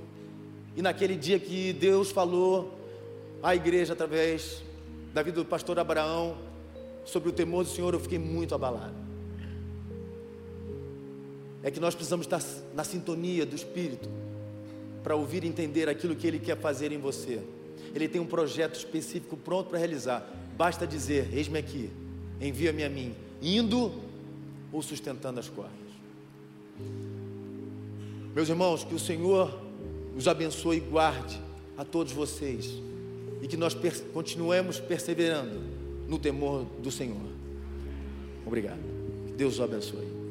E naquele dia que Deus falou à igreja através da vida do pastor Abraão sobre o temor do Senhor, eu fiquei muito abalado é que nós precisamos estar na sintonia do Espírito para ouvir e entender aquilo que Ele quer fazer em você. Ele tem um projeto específico pronto para realizar. Basta dizer: Eis-me aqui, envia-me a mim, indo ou sustentando as cordas. Meus irmãos, que o Senhor nos abençoe e guarde a todos vocês e que nós continuemos perseverando no temor do Senhor. Obrigado. Que Deus os abençoe.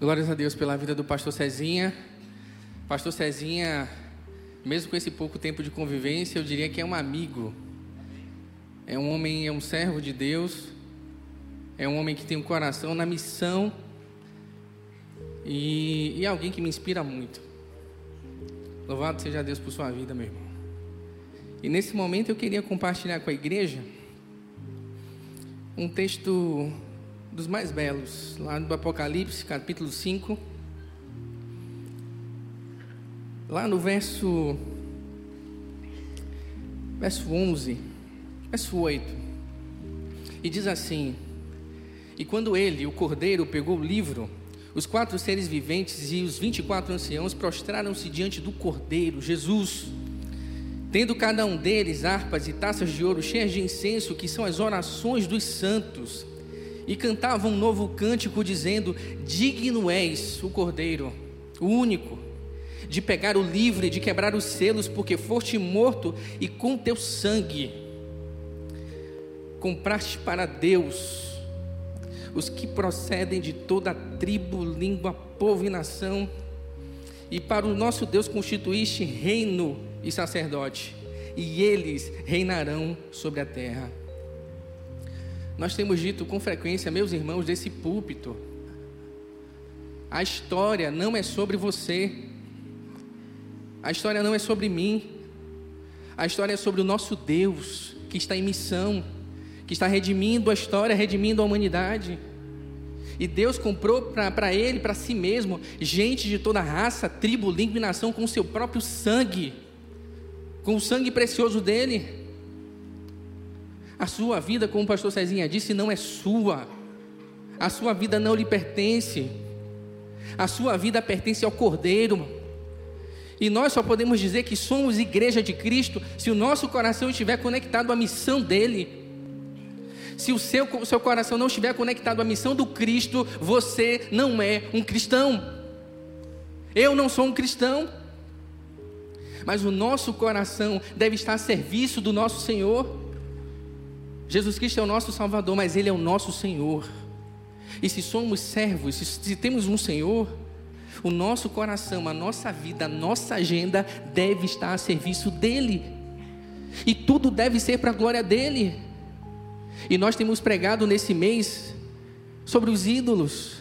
Glórias a Deus pela vida do pastor Cezinha. Pastor Cezinha, mesmo com esse pouco tempo de convivência, eu diria que é um amigo. É um homem, é um servo de Deus. É um homem que tem um coração na missão. E, e é alguém que me inspira muito. Louvado seja Deus por sua vida, meu irmão. E nesse momento eu queria compartilhar com a igreja um texto dos mais belos, lá no Apocalipse, capítulo 5. Lá no verso verso 11, verso 8. E diz assim: E quando ele, o cordeiro, pegou o livro, os quatro seres viventes e os vinte e quatro anciãos prostraram-se diante do cordeiro, Jesus, tendo cada um deles harpas e taças de ouro cheias de incenso, que são as orações dos santos e cantava um novo cântico dizendo: Digno és o Cordeiro, o único, de pegar o livro e de quebrar os selos, porque foste morto e com teu sangue compraste para Deus os que procedem de toda tribo, língua, povo e nação, e para o nosso Deus constituíste reino e sacerdote, e eles reinarão sobre a terra. Nós temos dito com frequência, meus irmãos, desse púlpito, a história não é sobre você, a história não é sobre mim, a história é sobre o nosso Deus, que está em missão, que está redimindo a história, redimindo a humanidade. E Deus comprou para Ele, para si mesmo, gente de toda raça, tribo, língua e nação com seu próprio sangue, com o sangue precioso dele. A sua vida, como o pastor Cezinha disse, não é sua. A sua vida não lhe pertence. A sua vida pertence ao Cordeiro. E nós só podemos dizer que somos igreja de Cristo se o nosso coração estiver conectado à missão dele. Se o seu, o seu coração não estiver conectado à missão do Cristo, você não é um cristão. Eu não sou um cristão. Mas o nosso coração deve estar a serviço do nosso Senhor. Jesus Cristo é o nosso Salvador, mas Ele é o nosso Senhor. E se somos servos, se temos um Senhor, o nosso coração, a nossa vida, a nossa agenda deve estar a serviço dEle. E tudo deve ser para a glória dEle. E nós temos pregado nesse mês sobre os ídolos.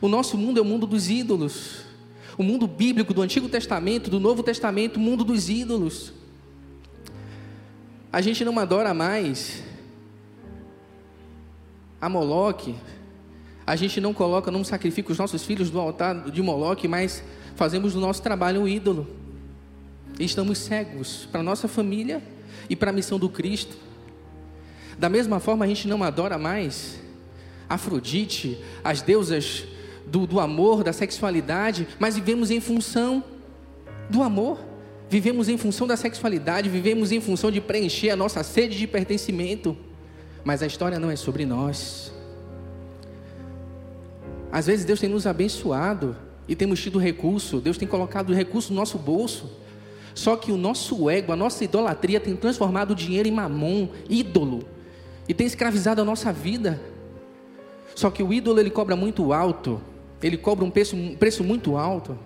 O nosso mundo é o mundo dos ídolos. O mundo bíblico do Antigo Testamento, do Novo Testamento, o mundo dos ídolos. A gente não adora mais a Moloque, a gente não coloca, não sacrifica os nossos filhos do altar de Moloque, mas fazemos do nosso trabalho um ídolo. Estamos cegos para a nossa família e para a missão do Cristo. Da mesma forma, a gente não adora mais Afrodite, as deusas do, do amor, da sexualidade, mas vivemos em função do amor. Vivemos em função da sexualidade, vivemos em função de preencher a nossa sede de pertencimento. Mas a história não é sobre nós. Às vezes Deus tem nos abençoado e temos tido recurso, Deus tem colocado recurso no nosso bolso. Só que o nosso ego, a nossa idolatria tem transformado o dinheiro em mamon, ídolo, e tem escravizado a nossa vida. Só que o ídolo ele cobra muito alto, ele cobra um preço, um preço muito alto.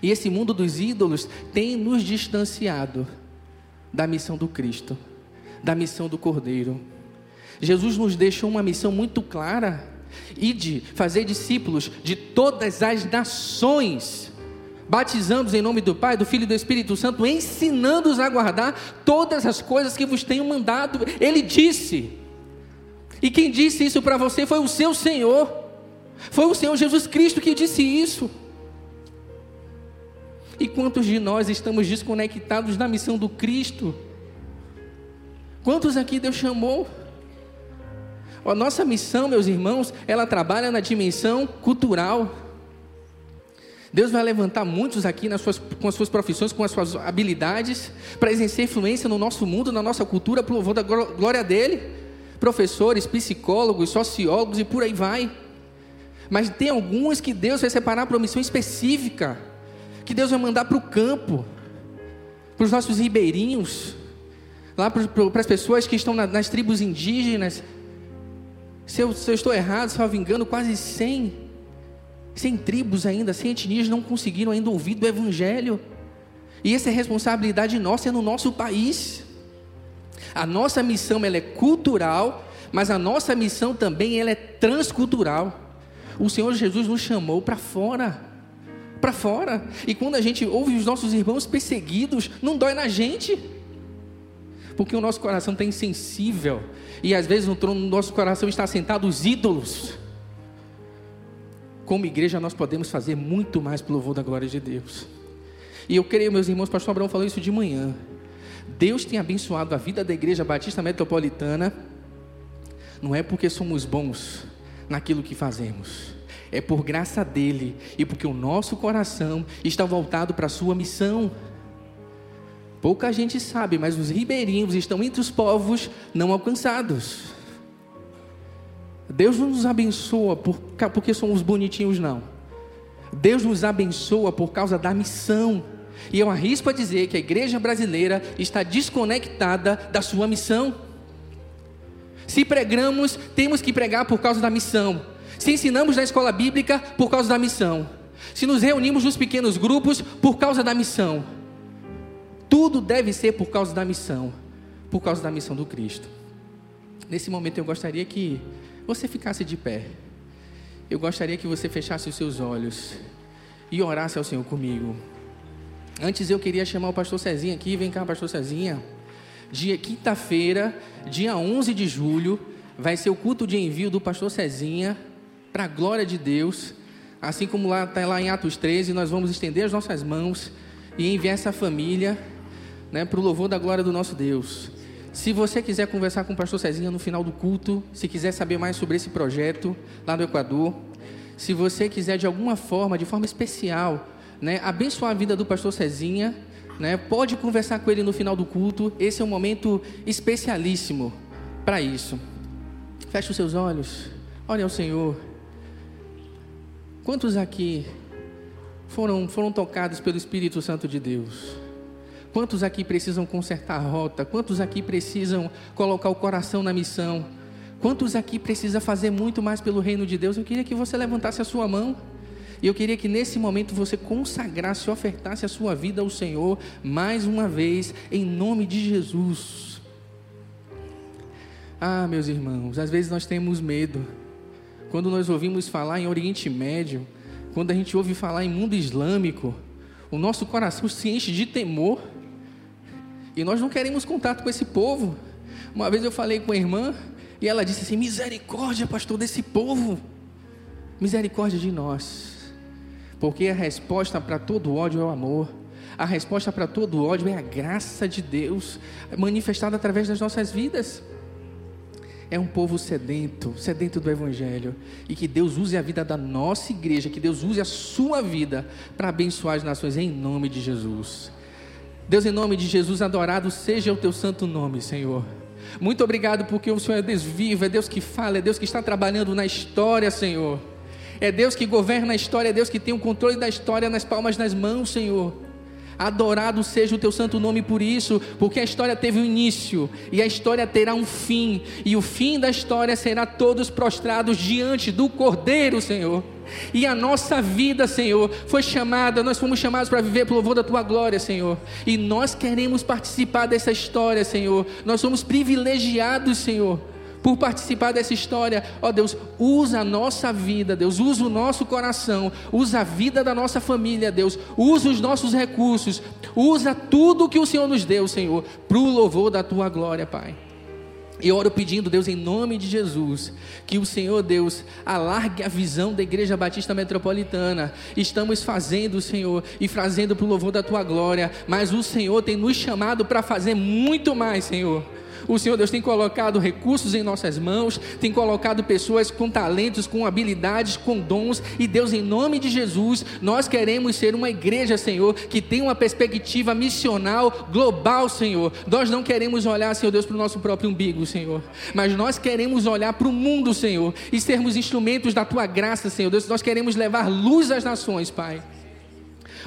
E esse mundo dos ídolos tem nos distanciado da missão do Cristo, da missão do Cordeiro. Jesus nos deixou uma missão muito clara e de fazer discípulos de todas as nações, batizando-os em nome do Pai, do Filho e do Espírito Santo, ensinando-os a guardar todas as coisas que vos tenho mandado. Ele disse. E quem disse isso para você foi o seu Senhor. Foi o Senhor Jesus Cristo que disse isso. E quantos de nós estamos desconectados da missão do Cristo? Quantos aqui Deus chamou? A nossa missão, meus irmãos, ela trabalha na dimensão cultural. Deus vai levantar muitos aqui nas suas, com as suas profissões, com as suas habilidades, para exercer influência no nosso mundo, na nossa cultura, o louvor da glória dele. Professores, psicólogos, sociólogos e por aí vai. Mas tem alguns que Deus vai separar para uma missão específica, que Deus vai mandar para o campo, para os nossos ribeirinhos, lá para as pessoas que estão nas tribos indígenas, se eu, se eu estou errado, salvo engano, quase 100, 100 tribos ainda, 100 etnias não conseguiram ainda ouvir do Evangelho. E essa é responsabilidade nossa, é no nosso país. A nossa missão ela é cultural, mas a nossa missão também ela é transcultural. O Senhor Jesus nos chamou para fora. Para fora. E quando a gente ouve os nossos irmãos perseguidos, não dói na gente. Porque o nosso coração está insensível e às vezes no trono do nosso coração está sentado os ídolos. Como igreja, nós podemos fazer muito mais pelo louvor da glória de Deus. E eu creio, meus irmãos, o pastor Abraão falou isso de manhã. Deus tem abençoado a vida da igreja batista metropolitana, não é porque somos bons naquilo que fazemos, é por graça dele e porque o nosso coração está voltado para a sua missão. Pouca gente sabe, mas os ribeirinhos estão entre os povos não alcançados. Deus não nos abençoa por, porque somos bonitinhos, não. Deus nos abençoa por causa da missão. E eu arrisco a dizer que a igreja brasileira está desconectada da sua missão. Se pregamos, temos que pregar por causa da missão. Se ensinamos na escola bíblica, por causa da missão. Se nos reunimos nos pequenos grupos, por causa da missão. Tudo deve ser por causa da missão, por causa da missão do Cristo. Nesse momento eu gostaria que você ficasse de pé. Eu gostaria que você fechasse os seus olhos e orasse ao Senhor comigo. Antes eu queria chamar o pastor Cezinha aqui, vem cá, pastor Cezinha. Dia quinta-feira, dia 11 de julho, vai ser o culto de envio do pastor Cezinha para a glória de Deus. Assim como lá está lá em Atos 13, nós vamos estender as nossas mãos e enviar essa família né, para o louvor da glória do nosso Deus. Se você quiser conversar com o pastor Cezinha no final do culto, se quiser saber mais sobre esse projeto lá no Equador, se você quiser de alguma forma, de forma especial, né, abençoar a vida do pastor Cezinha, né, pode conversar com ele no final do culto. Esse é um momento especialíssimo para isso. Feche os seus olhos, olhe ao Senhor. Quantos aqui foram, foram tocados pelo Espírito Santo de Deus? Quantos aqui precisam consertar a rota? Quantos aqui precisam colocar o coração na missão? Quantos aqui precisa fazer muito mais pelo reino de Deus? Eu queria que você levantasse a sua mão. E eu queria que nesse momento você consagrasse, ofertasse a sua vida ao Senhor mais uma vez, em nome de Jesus. Ah, meus irmãos, às vezes nós temos medo. Quando nós ouvimos falar em Oriente Médio, quando a gente ouve falar em mundo islâmico, o nosso coração se enche de temor. E nós não queremos contato com esse povo. Uma vez eu falei com a irmã e ela disse assim: Misericórdia, pastor, desse povo. Misericórdia de nós. Porque a resposta para todo ódio é o amor. A resposta para todo ódio é a graça de Deus manifestada através das nossas vidas. É um povo sedento, sedento do Evangelho. E que Deus use a vida da nossa igreja, que Deus use a sua vida para abençoar as nações em nome de Jesus. Deus, em nome de Jesus, adorado seja o teu santo nome, Senhor. Muito obrigado porque o Senhor é Deus vivo, é Deus que fala, é Deus que está trabalhando na história, Senhor. É Deus que governa a história, é Deus que tem o controle da história nas palmas das mãos, Senhor. Adorado seja o teu santo nome por isso, porque a história teve um início e a história terá um fim, e o fim da história será todos prostrados diante do Cordeiro, Senhor. E a nossa vida, Senhor, foi chamada, nós fomos chamados para viver pelo louvor da tua glória, Senhor. E nós queremos participar dessa história, Senhor. Nós somos privilegiados, Senhor por participar dessa história. Ó oh, Deus, usa a nossa vida, Deus, usa o nosso coração, usa a vida da nossa família, Deus, usa os nossos recursos, usa tudo que o Senhor nos deu, Senhor, para o louvor da tua glória, Pai. E oro pedindo, Deus, em nome de Jesus, que o Senhor, Deus, alargue a visão da Igreja Batista Metropolitana. Estamos fazendo, Senhor, e fazendo para o louvor da tua glória, mas o Senhor tem nos chamado para fazer muito mais, Senhor. O Senhor Deus tem colocado recursos em nossas mãos, tem colocado pessoas com talentos, com habilidades, com dons, e Deus, em nome de Jesus, nós queremos ser uma igreja, Senhor, que tem uma perspectiva missional global, Senhor. Nós não queremos olhar, Senhor Deus, para o nosso próprio umbigo, Senhor, mas nós queremos olhar para o mundo, Senhor, e sermos instrumentos da tua graça, Senhor Deus. Nós queremos levar luz às nações, Pai.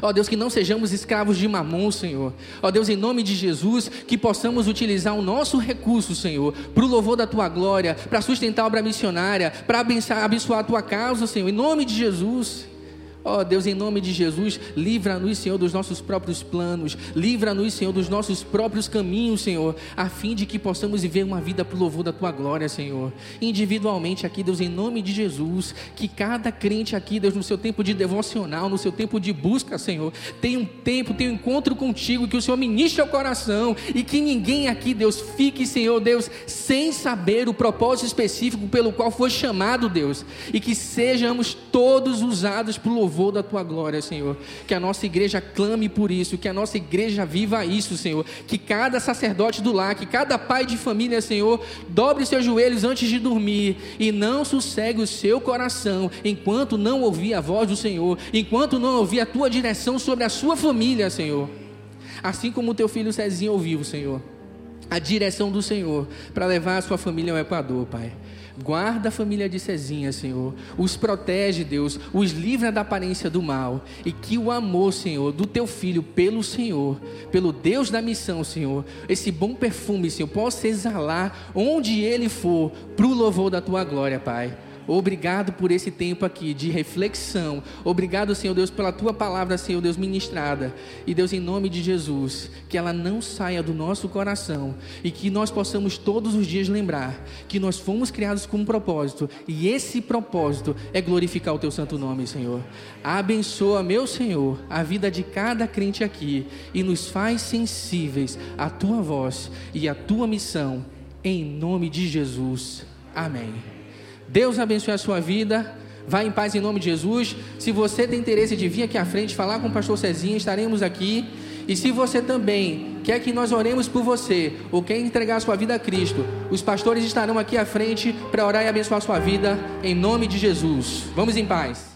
Ó Deus, que não sejamos escravos de mamon, Senhor. Ó Deus, em nome de Jesus, que possamos utilizar o nosso recurso, Senhor, para o louvor da tua glória, para sustentar a obra missionária, para abençoar, abençoar a tua causa, Senhor, em nome de Jesus. Ó oh, Deus, em nome de Jesus, livra-nos, Senhor, dos nossos próprios planos, livra-nos, Senhor, dos nossos próprios caminhos, Senhor, a fim de que possamos viver uma vida para o louvor da tua glória, Senhor. Individualmente aqui, Deus, em nome de Jesus, que cada crente aqui, Deus, no seu tempo de devocional, no seu tempo de busca, Senhor, tenha um tempo, tenha um encontro contigo, que o Senhor ministre ao coração e que ninguém aqui, Deus, fique, Senhor, Deus, sem saber o propósito específico pelo qual foi chamado, Deus, e que sejamos todos usados para o louvor louvor da tua glória, Senhor. Que a nossa igreja clame por isso, que a nossa igreja viva isso, Senhor. Que cada sacerdote do lar, que cada pai de família, Senhor, dobre seus joelhos antes de dormir e não sossegue o seu coração enquanto não ouvir a voz do Senhor, enquanto não ouvir a tua direção sobre a sua família, Senhor. Assim como o teu filho Cezinho ouviu, Senhor. A direção do Senhor para levar a sua família ao Equador, Pai. Guarda a família de Cezinha, Senhor. Os protege, Deus. Os livra da aparência do mal. E que o amor, Senhor, do teu filho pelo Senhor, pelo Deus da missão, Senhor, esse bom perfume, Senhor, possa exalar onde ele for, para o louvor da tua glória, Pai. Obrigado por esse tempo aqui de reflexão. Obrigado, Senhor Deus, pela tua palavra, Senhor Deus, ministrada. E Deus, em nome de Jesus, que ela não saia do nosso coração e que nós possamos todos os dias lembrar que nós fomos criados com um propósito e esse propósito é glorificar o teu santo nome, Senhor. Abençoa, meu Senhor, a vida de cada crente aqui e nos faz sensíveis à tua voz e à tua missão. Em nome de Jesus. Amém. Deus abençoe a sua vida. Vá em paz em nome de Jesus. Se você tem interesse de vir aqui à frente falar com o pastor Cezinha, estaremos aqui. E se você também quer que nós oremos por você ou quer entregar a sua vida a Cristo, os pastores estarão aqui à frente para orar e abençoar a sua vida em nome de Jesus. Vamos em paz.